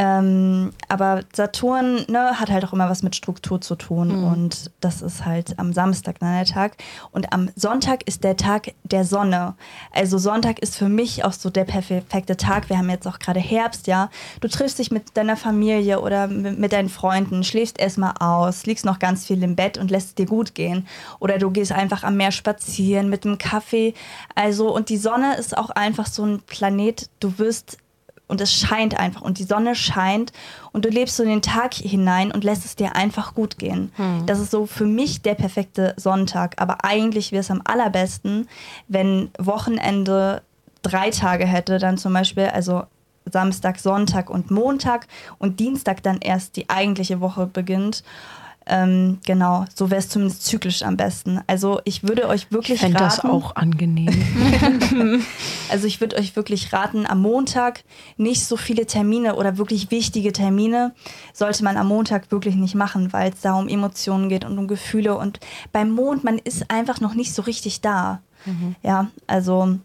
Speaker 3: Ähm, aber Saturn ne, hat halt auch immer was mit Struktur zu tun mhm. und das ist halt am Samstag dann der Tag. Und am Sonntag ist der Tag der Sonne. Also Sonntag ist für mich auch so der perfekte Tag. Wir haben jetzt auch gerade Herbst, ja. Du triffst dich mit deiner Familie oder mit deinen Freunden, schläfst erstmal aus, liegst noch ganz viel im Bett und lässt es dir gut gehen. Oder du gehst einfach am Meer spazieren mit einem Kaffee. Also, und die Sonne ist auch einfach so ein Planet, du wirst und es scheint einfach und die Sonne scheint und du lebst so in den Tag hinein und lässt es dir einfach gut gehen. Hm. Das ist so für mich der perfekte Sonntag, aber eigentlich wäre es am allerbesten, wenn Wochenende drei Tage hätte, dann zum Beispiel, also Samstag, Sonntag und Montag und Dienstag dann erst die eigentliche Woche beginnt. Ähm, genau, so wäre es zumindest zyklisch am besten. Also ich würde euch wirklich ich raten.
Speaker 1: das auch angenehm.
Speaker 3: also ich würde euch wirklich raten, am Montag nicht so viele Termine oder wirklich wichtige Termine sollte man am Montag wirklich nicht machen, weil es da um Emotionen geht und um Gefühle. Und beim Mond, man ist einfach noch nicht so richtig da. Mhm. Ja, also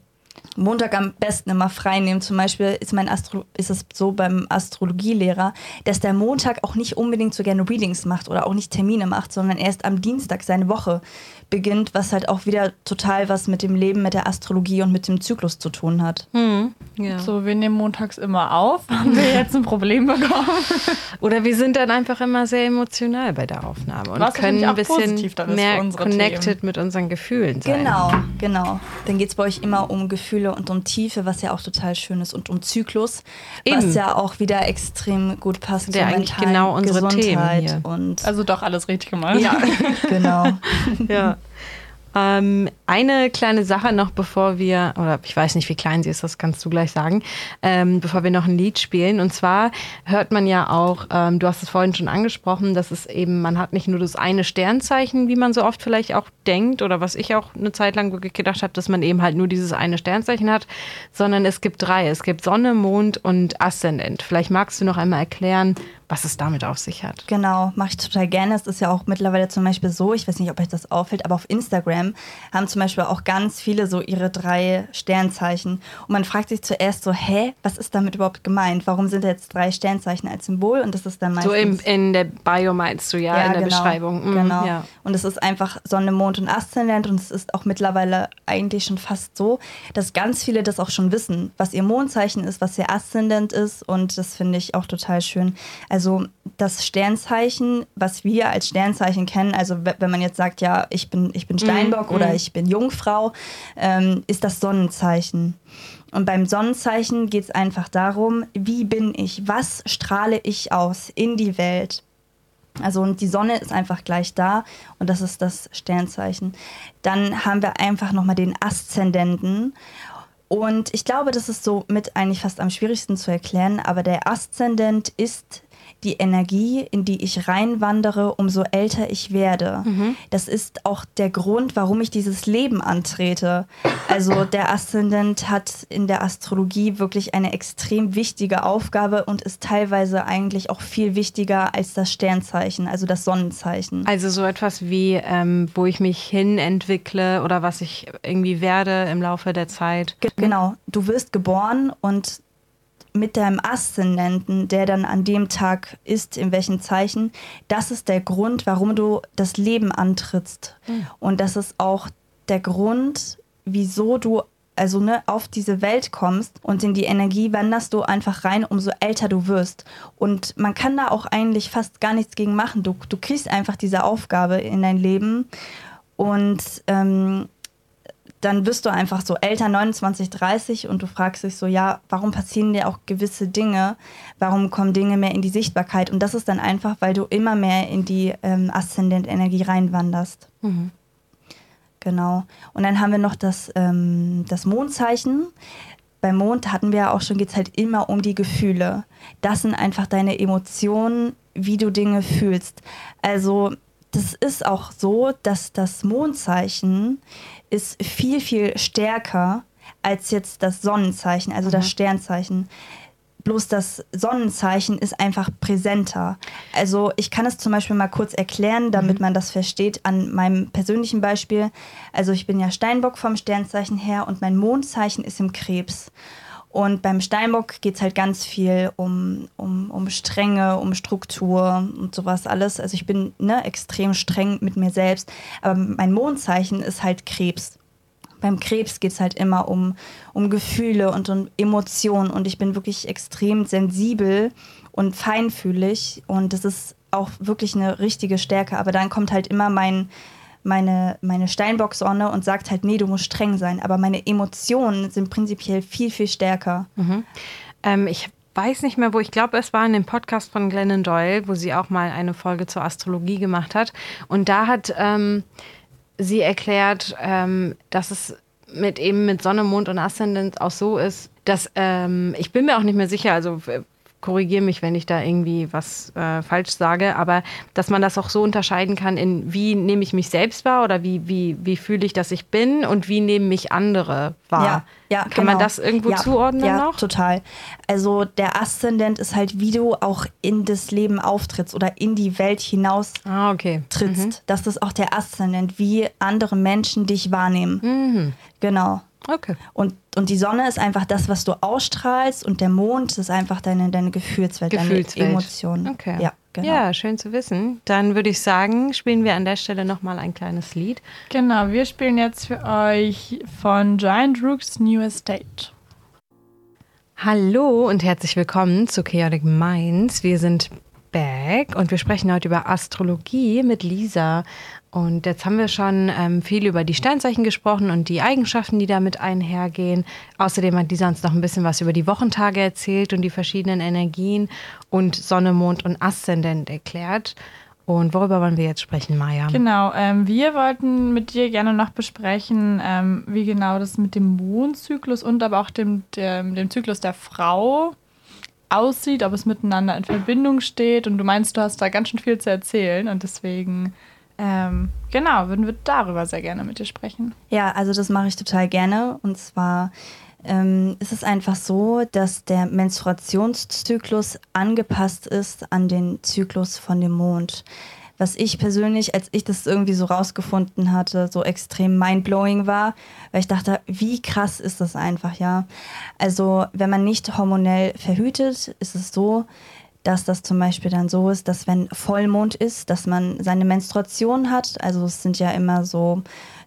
Speaker 3: Montag am besten immer frei nehmen. Zum Beispiel ist, mein Astro ist es so beim Astrologielehrer, dass der Montag auch nicht unbedingt so gerne Readings macht oder auch nicht Termine macht, sondern erst am Dienstag seine Woche beginnt, was halt auch wieder total was mit dem Leben, mit der Astrologie und mit dem Zyklus zu tun hat.
Speaker 2: Hm, ja. So, wir nehmen montags immer auf. Haben wir jetzt ein Problem bekommen?
Speaker 1: Oder wir sind dann einfach immer sehr emotional bei der Aufnahme und was können ein bisschen mehr connected Themen. mit unseren Gefühlen sein.
Speaker 3: Genau, genau. Dann geht es bei euch immer um Gefühle und um Tiefe, was ja auch total schön ist, und um Zyklus, Eben. was ja auch wieder extrem gut passt.
Speaker 1: Der eigentlich genau unsere Gesundheit Themen
Speaker 2: hier. Und also doch alles richtig gemacht.
Speaker 3: Ja, genau.
Speaker 1: ja. Ähm, eine kleine Sache noch, bevor wir, oder ich weiß nicht, wie klein sie ist, das kannst du gleich sagen, ähm, bevor wir noch ein Lied spielen. Und zwar hört man ja auch, ähm, du hast es vorhin schon angesprochen, dass es eben, man hat nicht nur das eine Sternzeichen, wie man so oft vielleicht auch denkt, oder was ich auch eine Zeit lang wirklich gedacht habe, dass man eben halt nur dieses eine Sternzeichen hat, sondern es gibt drei. Es gibt Sonne, Mond und Aszendent. Vielleicht magst du noch einmal erklären, was es damit auf sich hat.
Speaker 3: Genau, mache ich total gerne. Es ist ja auch mittlerweile zum Beispiel so, ich weiß nicht, ob euch das auffällt, aber auf Instagram haben zum Beispiel auch ganz viele so ihre drei Sternzeichen. Und man fragt sich zuerst so, hä, was ist damit überhaupt gemeint? Warum sind jetzt drei Sternzeichen als Symbol? Und das ist dann meistens...
Speaker 1: So in, in der Bio meinst du ja, ja in der genau, Beschreibung.
Speaker 3: Mhm, genau. Ja. Und es ist einfach Sonne, Mond und Aszendent und es ist auch mittlerweile eigentlich schon fast so, dass ganz viele das auch schon wissen, was ihr Mondzeichen ist, was ihr Aszendent ist und das finde ich auch total schön. Also also das Sternzeichen, was wir als Sternzeichen kennen, also wenn man jetzt sagt, ja, ich bin, ich bin Steinbock mm, oder mm. ich bin Jungfrau, ähm, ist das Sonnenzeichen. Und beim Sonnenzeichen geht es einfach darum, wie bin ich, was strahle ich aus in die Welt. Also und die Sonne ist einfach gleich da und das ist das Sternzeichen. Dann haben wir einfach nochmal den Aszendenten und ich glaube, das ist so mit eigentlich fast am schwierigsten zu erklären, aber der Aszendent ist die Energie, in die ich reinwandere, umso älter ich werde. Mhm. Das ist auch der Grund, warum ich dieses Leben antrete. Also der Aszendent hat in der Astrologie wirklich eine extrem wichtige Aufgabe und ist teilweise eigentlich auch viel wichtiger als das Sternzeichen, also das Sonnenzeichen.
Speaker 1: Also so etwas wie, ähm, wo ich mich hin entwickle oder was ich irgendwie werde im Laufe der Zeit.
Speaker 3: Genau, du wirst geboren und mit deinem Aszendenten, der dann an dem Tag ist, in welchem Zeichen, das ist der Grund, warum du das Leben antrittst. Mhm. Und das ist auch der Grund, wieso du also ne, auf diese Welt kommst und in die Energie wanderst du einfach rein, umso älter du wirst. Und man kann da auch eigentlich fast gar nichts gegen machen. Du, du kriegst einfach diese Aufgabe in dein Leben. Und ähm, dann wirst du einfach so älter, 29, 30 und du fragst dich so, ja, warum passieren dir auch gewisse Dinge? Warum kommen Dinge mehr in die Sichtbarkeit? Und das ist dann einfach, weil du immer mehr in die ähm, Aszendent-Energie reinwanderst. Mhm. Genau. Und dann haben wir noch das, ähm, das Mondzeichen. Beim Mond hatten wir ja auch schon, geht es halt immer um die Gefühle. Das sind einfach deine Emotionen, wie du Dinge fühlst. Also das ist auch so, dass das Mondzeichen ist viel, viel stärker als jetzt das Sonnenzeichen, also mhm. das Sternzeichen. Bloß das Sonnenzeichen ist einfach präsenter. Also ich kann es zum Beispiel mal kurz erklären, damit mhm. man das versteht an meinem persönlichen Beispiel. Also ich bin ja Steinbock vom Sternzeichen her und mein Mondzeichen ist im Krebs. Und beim Steinbock geht es halt ganz viel um, um, um Strenge, um Struktur und sowas alles. Also ich bin ne, extrem streng mit mir selbst. Aber mein Mondzeichen ist halt Krebs. Beim Krebs geht es halt immer um, um Gefühle und um Emotionen. Und ich bin wirklich extrem sensibel und feinfühlig. Und das ist auch wirklich eine richtige Stärke. Aber dann kommt halt immer mein meine, meine Steinbock-Sonne und sagt halt, nee, du musst streng sein. Aber meine Emotionen sind prinzipiell viel, viel stärker.
Speaker 1: Mhm. Ähm, ich weiß nicht mehr, wo ich glaube, es war in dem Podcast von Glennon Doyle, wo sie auch mal eine Folge zur Astrologie gemacht hat. Und da hat ähm, sie erklärt, ähm, dass es mit eben mit Sonne, Mond und Aszendent auch so ist, dass ähm, ich bin mir auch nicht mehr sicher, also korrigiere mich, wenn ich da irgendwie was äh, falsch sage, aber dass man das auch so unterscheiden kann, in wie nehme ich mich selbst wahr oder wie, wie, wie fühle ich, dass ich bin und wie nehmen mich andere wahr.
Speaker 3: Ja, ja,
Speaker 1: kann genau. man das irgendwo
Speaker 3: ja,
Speaker 1: zuordnen
Speaker 3: ja,
Speaker 1: noch?
Speaker 3: total. Also der Aszendent ist halt, wie du auch in das Leben auftrittst oder in die Welt hinaus
Speaker 1: ah, okay.
Speaker 3: trittst. Mhm. Das ist auch der Aszendent, wie andere Menschen dich wahrnehmen. Mhm. Genau.
Speaker 1: Okay.
Speaker 3: Und, und die Sonne ist einfach das, was du ausstrahlst und der Mond ist einfach deine, deine Gefühlswelt, Gefühlswelt. deine Emotionen.
Speaker 1: Okay. Ja, genau. ja, schön zu wissen. Dann würde ich sagen, spielen wir an der Stelle nochmal ein kleines Lied.
Speaker 2: Genau, wir spielen jetzt für euch von Giant Rooks New Estate.
Speaker 1: Hallo und herzlich willkommen zu Chaotic Minds. Wir sind back und wir sprechen heute über Astrologie mit Lisa. Und jetzt haben wir schon ähm, viel über die Sternzeichen gesprochen und die Eigenschaften, die damit einhergehen. Außerdem hat Lisa uns noch ein bisschen was über die Wochentage erzählt und die verschiedenen Energien und Sonne, Mond und Aszendent erklärt. Und worüber wollen wir jetzt sprechen, Maja?
Speaker 2: Genau, ähm, wir wollten mit dir gerne noch besprechen, ähm, wie genau das mit dem Mondzyklus und aber auch dem, dem, dem Zyklus der Frau aussieht, ob es miteinander in Verbindung steht. Und du meinst, du hast da ganz schön viel zu erzählen und deswegen ähm, genau, würden wir darüber sehr gerne mit dir sprechen.
Speaker 3: Ja, also das mache ich total gerne. Und zwar ähm, ist es einfach so, dass der Menstruationszyklus angepasst ist an den Zyklus von dem Mond. Was ich persönlich, als ich das irgendwie so rausgefunden hatte, so extrem mindblowing war, weil ich dachte, wie krass ist das einfach, ja. Also, wenn man nicht hormonell verhütet, ist es so, dass das zum Beispiel dann so ist, dass wenn Vollmond ist, dass man seine Menstruation hat. Also es sind ja immer so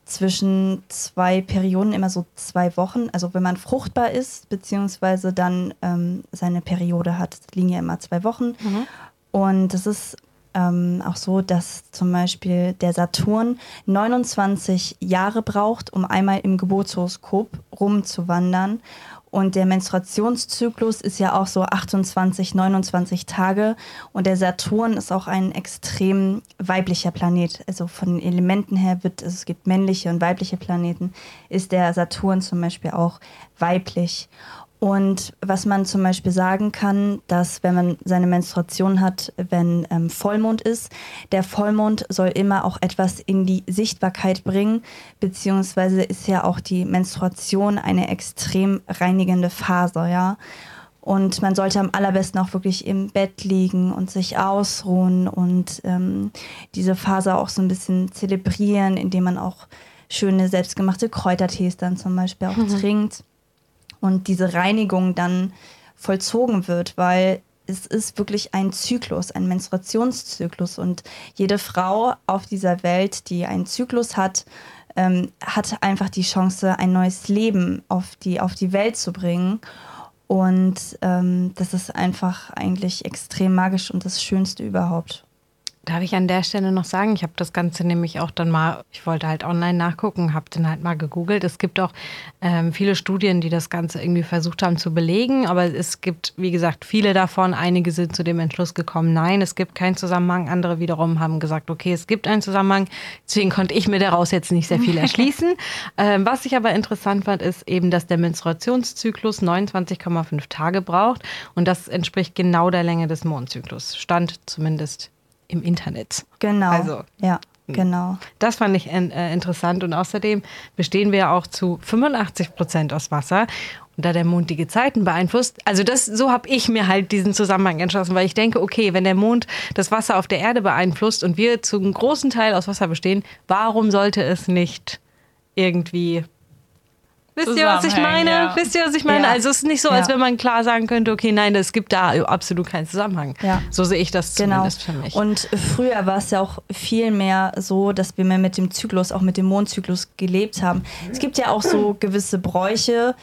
Speaker 3: zwischen zwei Perioden, immer so zwei Wochen. Also wenn man fruchtbar ist, beziehungsweise dann ähm, seine Periode hat, liegen ja immer zwei Wochen. Mhm. Und es ist ähm, auch so, dass zum Beispiel der Saturn 29 Jahre braucht, um einmal im Geburtshoroskop rumzuwandern. Und der Menstruationszyklus ist ja auch so 28, 29 Tage. Und der Saturn ist auch ein extrem weiblicher Planet. Also von den Elementen her wird, also es gibt männliche und weibliche Planeten, ist der Saturn zum Beispiel auch weiblich. Und was man zum Beispiel sagen kann, dass wenn man seine Menstruation hat, wenn ähm, Vollmond ist, der Vollmond soll immer auch etwas in die Sichtbarkeit bringen, beziehungsweise ist ja auch die Menstruation eine extrem reinigende Phase, ja. Und man sollte am allerbesten auch wirklich im Bett liegen und sich ausruhen und ähm, diese Phase auch so ein bisschen zelebrieren, indem man auch schöne selbstgemachte Kräutertees dann zum Beispiel auch mhm. trinkt und diese Reinigung dann vollzogen wird, weil es ist wirklich ein Zyklus, ein Menstruationszyklus und jede Frau auf dieser Welt, die einen Zyklus hat, ähm, hat einfach die Chance, ein neues Leben auf die, auf die Welt zu bringen. Und ähm, das ist einfach eigentlich extrem magisch und das Schönste überhaupt.
Speaker 1: Darf ich an der Stelle noch sagen, ich habe das Ganze nämlich auch dann mal, ich wollte halt online nachgucken, habe dann halt mal gegoogelt. Es gibt auch ähm, viele Studien, die das Ganze irgendwie versucht haben zu belegen, aber es gibt, wie gesagt, viele davon. Einige sind zu dem Entschluss gekommen, nein, es gibt keinen Zusammenhang. Andere wiederum haben gesagt, okay, es gibt einen Zusammenhang. Deswegen konnte ich mir daraus jetzt nicht sehr viel erschließen. ähm, was ich aber interessant fand, ist eben, dass der Menstruationszyklus 29,5 Tage braucht und das entspricht genau der Länge des Mondzyklus. Stand zumindest im Internet.
Speaker 3: Genau. Also, ja. Hm. Genau.
Speaker 1: Das fand ich äh, interessant und außerdem bestehen wir auch zu 85 Prozent aus Wasser. Und da der Mond die Gezeiten beeinflusst, also das, so habe ich mir halt diesen Zusammenhang entschlossen, weil ich denke, okay, wenn der Mond das Wasser auf der Erde beeinflusst und wir zu einem großen Teil aus Wasser bestehen, warum sollte es nicht irgendwie Wisst ihr, was ich meine? Ja. Wisst ihr, was ich meine? Ja. Also es ist nicht so, als ja. wenn man klar sagen könnte, okay, nein, es gibt da absolut keinen Zusammenhang. So sehe ich das genau. zumindest für mich.
Speaker 3: Und früher war es ja auch viel mehr so, dass wir mehr mit dem Zyklus, auch mit dem Mondzyklus gelebt haben. Es gibt ja auch so gewisse Bräuche,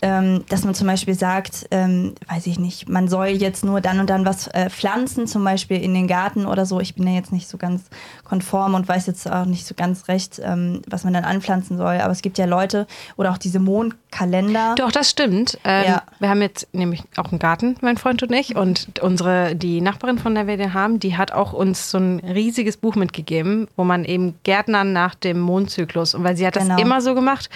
Speaker 3: ähm, dass man zum Beispiel sagt, ähm, weiß ich nicht, man soll jetzt nur dann und dann was äh, pflanzen, zum Beispiel in den Garten oder so. Ich bin ja jetzt nicht so ganz konform und weiß jetzt auch nicht so ganz recht, ähm, was man dann anpflanzen soll. Aber es gibt ja Leute oder auch diese Mondkalender.
Speaker 1: Doch, das stimmt. Ähm, ja. Wir haben jetzt nämlich auch einen Garten, mein Freund und ich. Und unsere, die Nachbarin, von der wir den haben, die hat auch uns so ein riesiges Buch mitgegeben, wo man eben Gärtnern nach dem Mondzyklus, und weil sie hat das genau. immer so gemacht.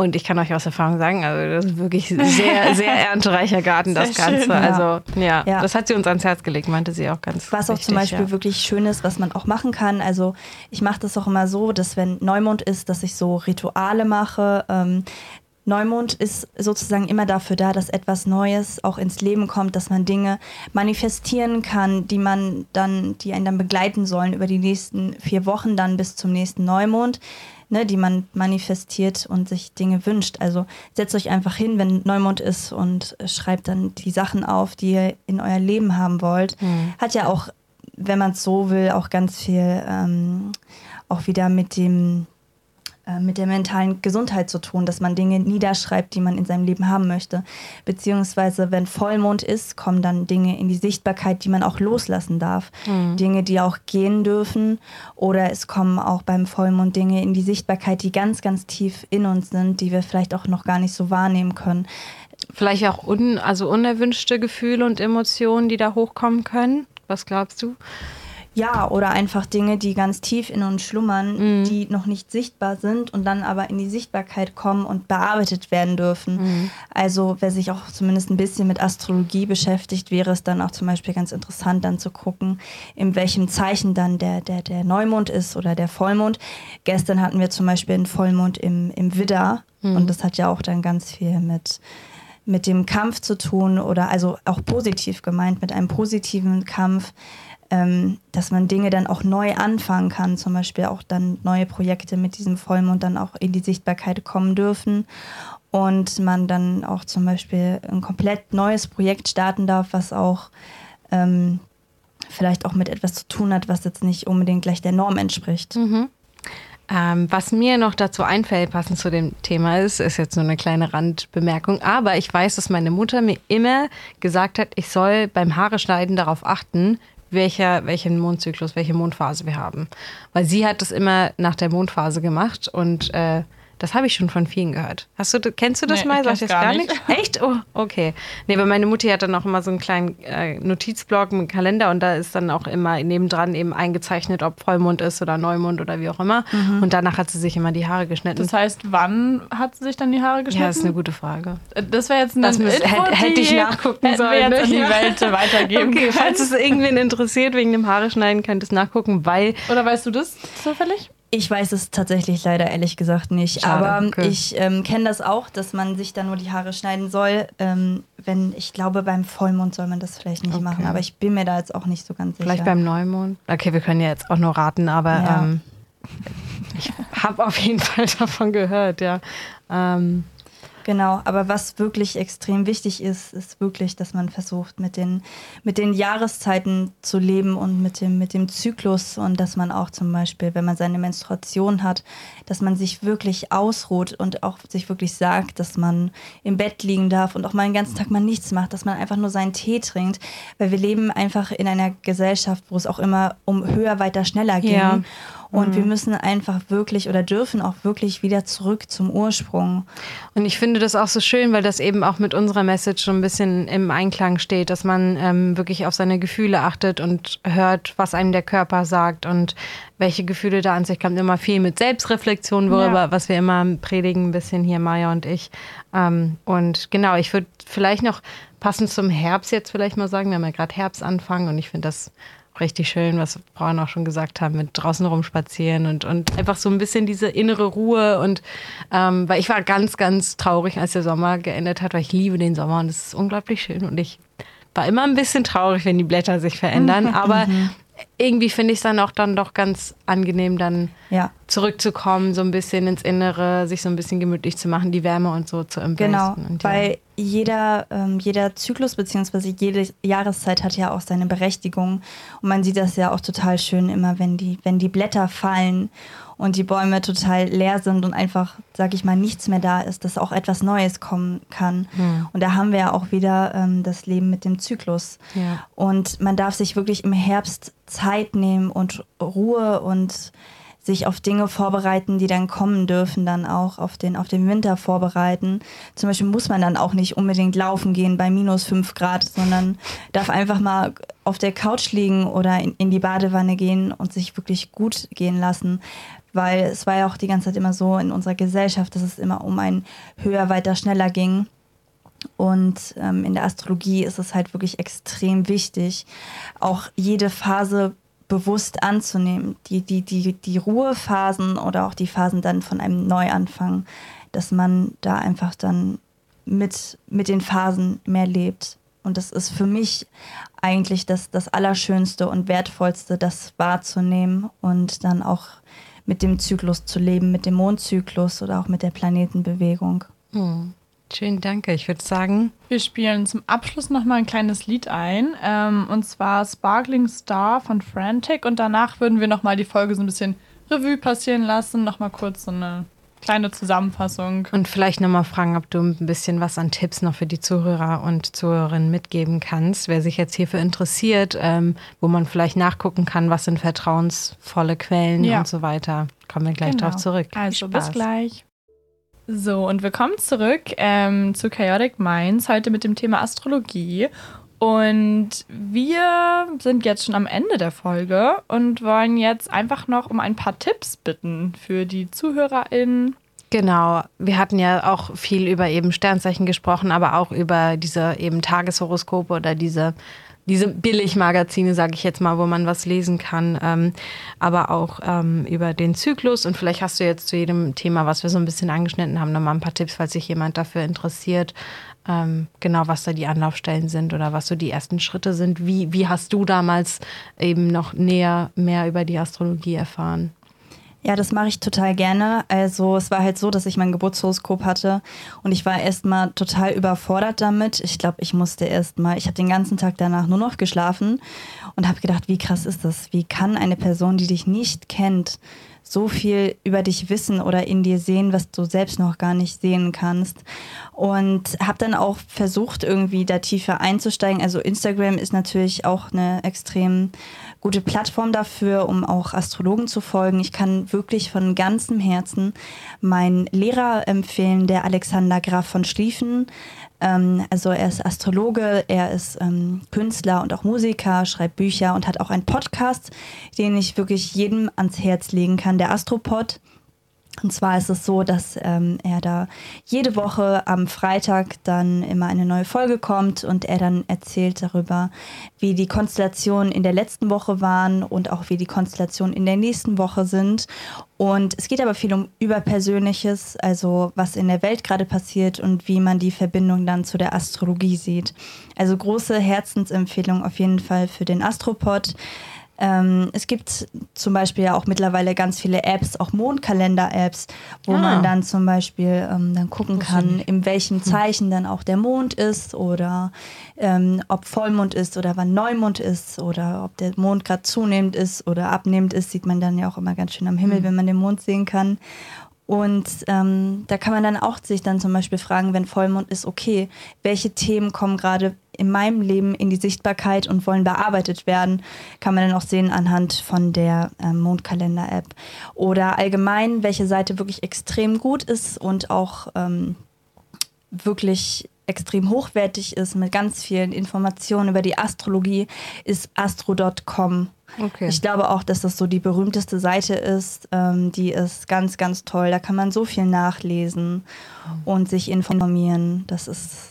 Speaker 1: Und ich kann euch aus Erfahrung sagen, also das ist wirklich sehr, sehr erntereicher Garten, das sehr Ganze. Schön, ja. Also ja, ja, das hat sie uns ans Herz gelegt, meinte sie auch ganz
Speaker 3: Was
Speaker 1: auch
Speaker 3: zum Beispiel ja. wirklich schön ist, was man auch machen kann. Also ich mache das auch immer so, dass wenn Neumond ist, dass ich so Rituale mache. Ähm, Neumond ist sozusagen immer dafür da, dass etwas Neues auch ins Leben kommt, dass man Dinge manifestieren kann, die man dann, die einen dann begleiten sollen über die nächsten vier Wochen dann bis zum nächsten Neumond ne, die man manifestiert und sich Dinge wünscht. Also setzt euch einfach hin, wenn Neumond ist und schreibt dann die Sachen auf, die ihr in euer Leben haben wollt. Mhm. Hat ja auch, wenn man es so will, auch ganz viel ähm, auch wieder mit dem mit der mentalen Gesundheit zu tun, dass man Dinge niederschreibt, die man in seinem Leben haben möchte. Beziehungsweise, wenn Vollmond ist, kommen dann Dinge in die Sichtbarkeit, die man auch loslassen darf. Mhm. Dinge, die auch gehen dürfen. Oder es kommen auch beim Vollmond Dinge in die Sichtbarkeit, die ganz, ganz tief in uns sind, die wir vielleicht auch noch gar nicht so wahrnehmen können.
Speaker 1: Vielleicht auch un, also unerwünschte Gefühle und Emotionen, die da hochkommen können. Was glaubst du?
Speaker 3: Ja, oder einfach Dinge, die ganz tief in uns schlummern, mhm. die noch nicht sichtbar sind und dann aber in die Sichtbarkeit kommen und bearbeitet werden dürfen. Mhm. Also wer sich auch zumindest ein bisschen mit Astrologie beschäftigt, wäre es dann auch zum Beispiel ganz interessant, dann zu gucken, in welchem Zeichen dann der, der, der Neumond ist oder der Vollmond. Gestern hatten wir zum Beispiel einen Vollmond im, im Widder mhm. und das hat ja auch dann ganz viel mit mit dem Kampf zu tun oder also auch positiv gemeint, mit einem positiven Kampf ähm, dass man Dinge dann auch neu anfangen kann, zum Beispiel auch dann neue Projekte mit diesem Vollmond dann auch in die Sichtbarkeit kommen dürfen und man dann auch zum Beispiel ein komplett neues Projekt starten darf, was auch ähm, vielleicht auch mit etwas zu tun hat, was jetzt nicht unbedingt gleich der Norm entspricht.
Speaker 1: Mhm. Ähm, was mir noch dazu einfällt, passend zu dem Thema ist, ist jetzt nur eine kleine Randbemerkung, aber ich weiß, dass meine Mutter mir immer gesagt hat, ich soll beim Haare schneiden darauf achten, welcher, welchen Mondzyklus, welche Mondphase wir haben. Weil sie hat das immer nach der Mondphase gemacht und äh, Das habe ich schon von vielen gehört. Hast du, kennst du das
Speaker 2: Nee,
Speaker 1: mal? Sag ich das
Speaker 2: gar
Speaker 1: gar
Speaker 2: nicht.
Speaker 1: nicht? Echt? Oh, okay. Nee, weil meine Mutti hat dann auch immer so einen kleinen äh, Notizblock mit Kalender und da ist dann auch immer nebendran eben eingezeichnet, ob Vollmond ist oder Neumond oder wie auch immer. Und danach hat sie sich immer die Haare geschnitten.
Speaker 2: Das heißt, wann hat sie sich dann die Haare geschnitten?
Speaker 1: ja, das ist eine gute Frage.
Speaker 2: Das wäre jetzt eine
Speaker 1: Das müsste-
Speaker 2: Info,
Speaker 1: hätte- ich nachgucken sollen,
Speaker 2: wir jetzt an die. Welt weitergeben
Speaker 1: Okay,
Speaker 2: können.
Speaker 1: falls es irgendwen interessiert wegen dem Haare schneiden, könnt es nachgucken, weil
Speaker 2: Oder weißt du das zufällig?
Speaker 3: Ich weiß es tatsächlich leider ehrlich gesagt nicht.
Speaker 1: Schade,
Speaker 3: aber
Speaker 1: okay.
Speaker 3: ich ähm, kenne das auch, dass man sich da nur die Haare schneiden soll. Ähm, wenn, ich glaube, beim Vollmond soll man das vielleicht nicht
Speaker 1: Okay.
Speaker 3: machen. Aber ich bin mir da jetzt auch nicht so ganz sicher.
Speaker 1: vielleicht beim Neumond. Okay, wir können ja jetzt auch nur raten, aber
Speaker 3: Ja.
Speaker 1: ähm, ich habe auf jeden Fall davon gehört, ja. Ähm,
Speaker 3: Genau, aber was wirklich extrem wichtig ist, ist wirklich, dass man versucht, mit den, mit den Jahreszeiten zu leben und mit dem, mit dem Zyklus und dass man auch zum Beispiel, wenn man seine Menstruation hat, dass man sich wirklich ausruht und auch sich wirklich sagt, dass man im Bett liegen darf und auch mal den ganzen Tag mal nichts macht, dass man einfach nur seinen Tee trinkt, weil wir leben einfach in einer Gesellschaft, wo es auch immer um höher, weiter, schneller ging.
Speaker 1: Ja.
Speaker 3: Und wir müssen einfach wirklich oder dürfen auch wirklich wieder zurück zum Ursprung.
Speaker 1: Und ich finde das auch so schön, weil das eben auch mit unserer Message so ein bisschen im Einklang steht, dass man ähm, wirklich auf seine Gefühle achtet und hört, was einem der Körper sagt und welche Gefühle da an sich kommen. Immer viel mit Selbstreflexion, worüber,
Speaker 2: Ja.
Speaker 1: was wir immer predigen, ein bisschen hier, Maya und ich. Ähm, und genau, ich würde vielleicht noch passend zum Herbst jetzt vielleicht mal sagen, wir haben ja gerade Herbstanfang und ich finde das richtig schön, was Frauen auch schon gesagt haben, mit draußen rumspazieren und, und einfach so ein bisschen diese innere Ruhe und ähm, weil ich war ganz, ganz traurig, als der Sommer geendet hat, weil ich liebe den Sommer und es ist unglaublich schön und ich war immer ein bisschen traurig, wenn die Blätter sich verändern, aber irgendwie finde ich es dann auch dann doch ganz angenehm, dann
Speaker 3: Ja.
Speaker 1: zurückzukommen, so ein bisschen ins Innere, sich so ein bisschen gemütlich zu machen, die Wärme und so zu embracen.
Speaker 3: Genau,
Speaker 1: und ja.
Speaker 3: weil jeder, ähm, jeder Zyklus bzw. jede Jahreszeit hat ja auch seine Berechtigung. Und man sieht das ja auch total schön immer, wenn die, wenn die Blätter fallen und die Bäume total leer sind und einfach, sag ich mal, nichts mehr da ist, dass auch etwas Neues kommen kann. Und da haben wir ja auch wieder ähm, das Leben mit dem Zyklus.
Speaker 1: Ja.
Speaker 3: Und man darf sich wirklich im Herbst Zeit nehmen und Ruhe und sich auf Dinge vorbereiten, die dann kommen dürfen, dann auch auf den, auf den Winter vorbereiten. Zum Beispiel muss man dann auch nicht unbedingt laufen gehen bei minus 5 Grad, sondern darf einfach mal auf der Couch liegen oder in, in die Badewanne gehen und sich wirklich gut gehen lassen. Weil es war ja auch die ganze Zeit immer so in unserer Gesellschaft, dass es immer um ein höher, weiter, schneller ging. Und ähm, in der Astrologie ist es halt wirklich extrem wichtig, auch jede Phase bewusst anzunehmen. Die, die, die, die Ruhephasen oder auch die Phasen dann von einem Neuanfang, dass man da einfach dann mit, mit den Phasen mehr lebt. Und das ist für mich eigentlich das, das Allerschönste und Wertvollste, das wahrzunehmen und dann auch mit dem Zyklus zu leben, mit dem Mondzyklus oder auch mit der Planetenbewegung.
Speaker 1: Hm. Schön, danke. Ich würde sagen,
Speaker 2: Wir spielen zum Abschluss nochmal ein kleines Lied ein. Ähm, und zwar Sparkling Star von Frantic. Und danach würden wir nochmal die Folge so ein bisschen Revue passieren lassen. Nochmal kurz so eine kleine Zusammenfassung.
Speaker 1: Und vielleicht nochmal fragen, ob du ein bisschen was an Tipps noch für die Zuhörer und Zuhörerinnen mitgeben kannst, wer sich jetzt hierfür interessiert, ähm, wo man vielleicht nachgucken kann, was sind vertrauensvolle Quellen
Speaker 2: Ja.
Speaker 1: und so weiter. Kommen wir gleich
Speaker 2: Genau.
Speaker 1: drauf zurück.
Speaker 2: Also
Speaker 1: Viel
Speaker 2: bis
Speaker 1: Spaß.
Speaker 2: gleich. So, und wir kommen zurück ähm, zu Chaotic Minds, heute mit dem Thema Astrologie. Und wir sind jetzt schon am Ende der Folge und wollen jetzt einfach noch um ein paar Tipps bitten für die ZuhörerInnen.
Speaker 1: Genau, wir hatten ja auch viel über eben Sternzeichen gesprochen, aber auch über diese eben Tageshoroskope oder diese, diese Billigmagazine, sage ich jetzt mal, wo man was lesen kann, ähm, aber auch ähm, über den Zyklus. Und vielleicht hast du jetzt zu jedem Thema, was wir so ein bisschen angeschnitten haben, nochmal ein paar Tipps, falls sich jemand dafür interessiert. Ähm, genau, was da die Anlaufstellen sind oder was so die ersten Schritte sind. Wie, wie hast du damals eben noch näher mehr über die Astrologie erfahren?
Speaker 3: Ja, das mache ich total gerne. Also es war halt so, dass ich mein Geburtshoroskop hatte und ich war erstmal total überfordert damit. Ich glaube, ich musste erstmal, ich habe den ganzen Tag danach nur noch geschlafen und habe gedacht, wie krass ist das? Wie kann eine Person, die dich nicht kennt, so viel über dich wissen oder in dir sehen, was du selbst noch gar nicht sehen kannst. Und habe dann auch versucht, irgendwie da tiefer einzusteigen. Also Instagram ist natürlich auch eine extrem gute Plattform dafür, um auch Astrologen zu folgen. Ich kann wirklich von ganzem Herzen meinen Lehrer empfehlen, der Alexander Graf von Schlieffen. Ähm, also er ist Astrologe, er ist ähm, Künstler und auch Musiker, schreibt Bücher und hat auch einen Podcast, den ich wirklich jedem ans Herz legen kann, der Astropod. Und zwar ist es so, dass ähm, er da jede Woche am Freitag dann immer eine neue Folge kommt und er dann erzählt darüber, wie die Konstellationen in der letzten Woche waren und auch wie die Konstellationen in der nächsten Woche sind. Und es geht aber viel um Überpersönliches, also was in der Welt gerade passiert und wie man die Verbindung dann zu der Astrologie sieht. Also große Herzensempfehlung auf jeden Fall für den Astropod. Ähm, es gibt zum Beispiel ja auch mittlerweile ganz viele Apps, auch Mondkalender-Apps, wo ah. man dann zum Beispiel ähm, dann gucken kann, in welchem hm. Zeichen dann auch der Mond ist oder ähm, ob Vollmond ist oder wann Neumond ist oder ob der Mond gerade zunehmend ist oder abnehmend ist, sieht man dann ja auch immer ganz schön am Himmel, mhm. wenn man den Mond sehen kann. Und ähm, da kann man dann auch sich dann zum Beispiel fragen, wenn Vollmond ist, okay, welche Themen kommen gerade in meinem Leben in die Sichtbarkeit und wollen bearbeitet werden, kann man dann auch sehen anhand von der äh, Mondkalender-App. Oder allgemein, welche Seite wirklich extrem gut ist und auch ähm, wirklich extrem hochwertig ist mit ganz vielen Informationen über die Astrologie, ist astro.com. Okay. Ich glaube auch, dass das so die berühmteste Seite ist. Ähm, die ist ganz, ganz toll. Da kann man so viel nachlesen und sich informieren. Das ist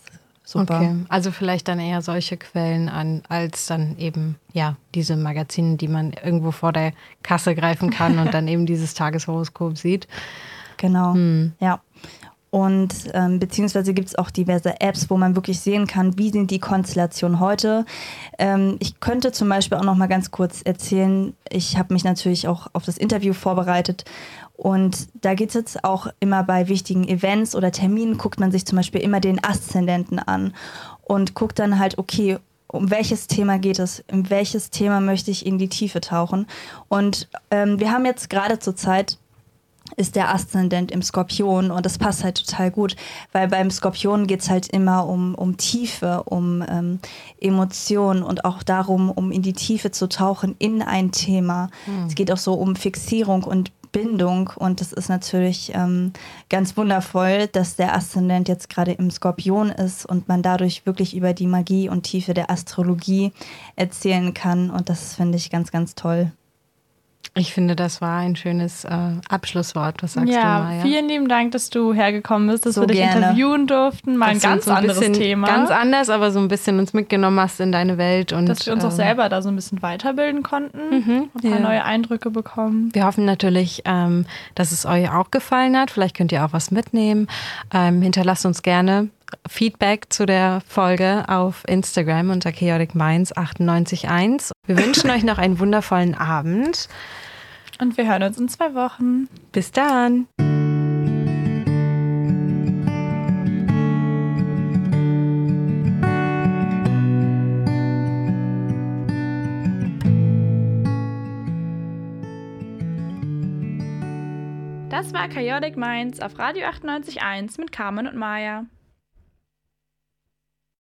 Speaker 3: super. Okay.
Speaker 1: Also vielleicht dann eher solche Quellen an, als dann eben, ja, diese Magazine, die man irgendwo vor der Kasse greifen kann und dann eben dieses Tageshoroskop sieht.
Speaker 3: Genau. Hm. Ja. Und ähm, beziehungsweise gibt es auch diverse Apps, wo man wirklich sehen kann, wie sind die Konstellationen heute. Ähm, ich könnte zum Beispiel auch noch mal ganz kurz erzählen, ich habe mich natürlich auch auf das Interview vorbereitet und da geht es jetzt auch immer bei wichtigen Events oder Terminen, guckt man sich zum Beispiel immer den Aszendenten an und guckt dann halt, okay, um welches Thema geht es, in welches Thema möchte ich in die Tiefe tauchen. Und ähm, wir haben jetzt gerade zur Zeit ist der Aszendent im Skorpion und das passt halt total gut, weil beim Skorpion geht es halt immer um, um Tiefe, um ähm, Emotionen und auch darum, um in die Tiefe zu tauchen in ein Thema. Mhm. Es geht auch so um Fixierung und Bindung und das ist natürlich ähm, ganz wundervoll, dass der Aszendent jetzt gerade im Skorpion ist und man dadurch wirklich über die Magie und Tiefe der Astrologie erzählen kann und das finde ich ganz, ganz toll.
Speaker 1: Ich finde, das war ein schönes äh, Abschlusswort. Was sagst
Speaker 2: ja,
Speaker 1: du, Maja?
Speaker 2: Vielen lieben Dank, dass du hergekommen bist, dass so wir dich gerne. interviewen durften. Mal ein ganz so ein anderes Thema.
Speaker 1: Ganz anders, aber so ein bisschen uns mitgenommen hast in deine Welt. Und,
Speaker 2: dass wir uns ähm, auch selber da so ein bisschen weiterbilden konnten, mhm, ein paar ja. neue Eindrücke bekommen.
Speaker 1: Wir hoffen natürlich, ähm, dass es euch auch gefallen hat. Vielleicht könnt ihr auch was mitnehmen. Ähm, hinterlasst uns gerne Feedback zu der Folge auf Instagram unter Chaotic Minds 981. Wir wünschen euch noch einen wundervollen Abend.
Speaker 2: Und wir hören uns in zwei Wochen.
Speaker 1: Bis dann.
Speaker 2: Das war Chaotic Minds auf Radio 98.1 mit Carmen und Maya.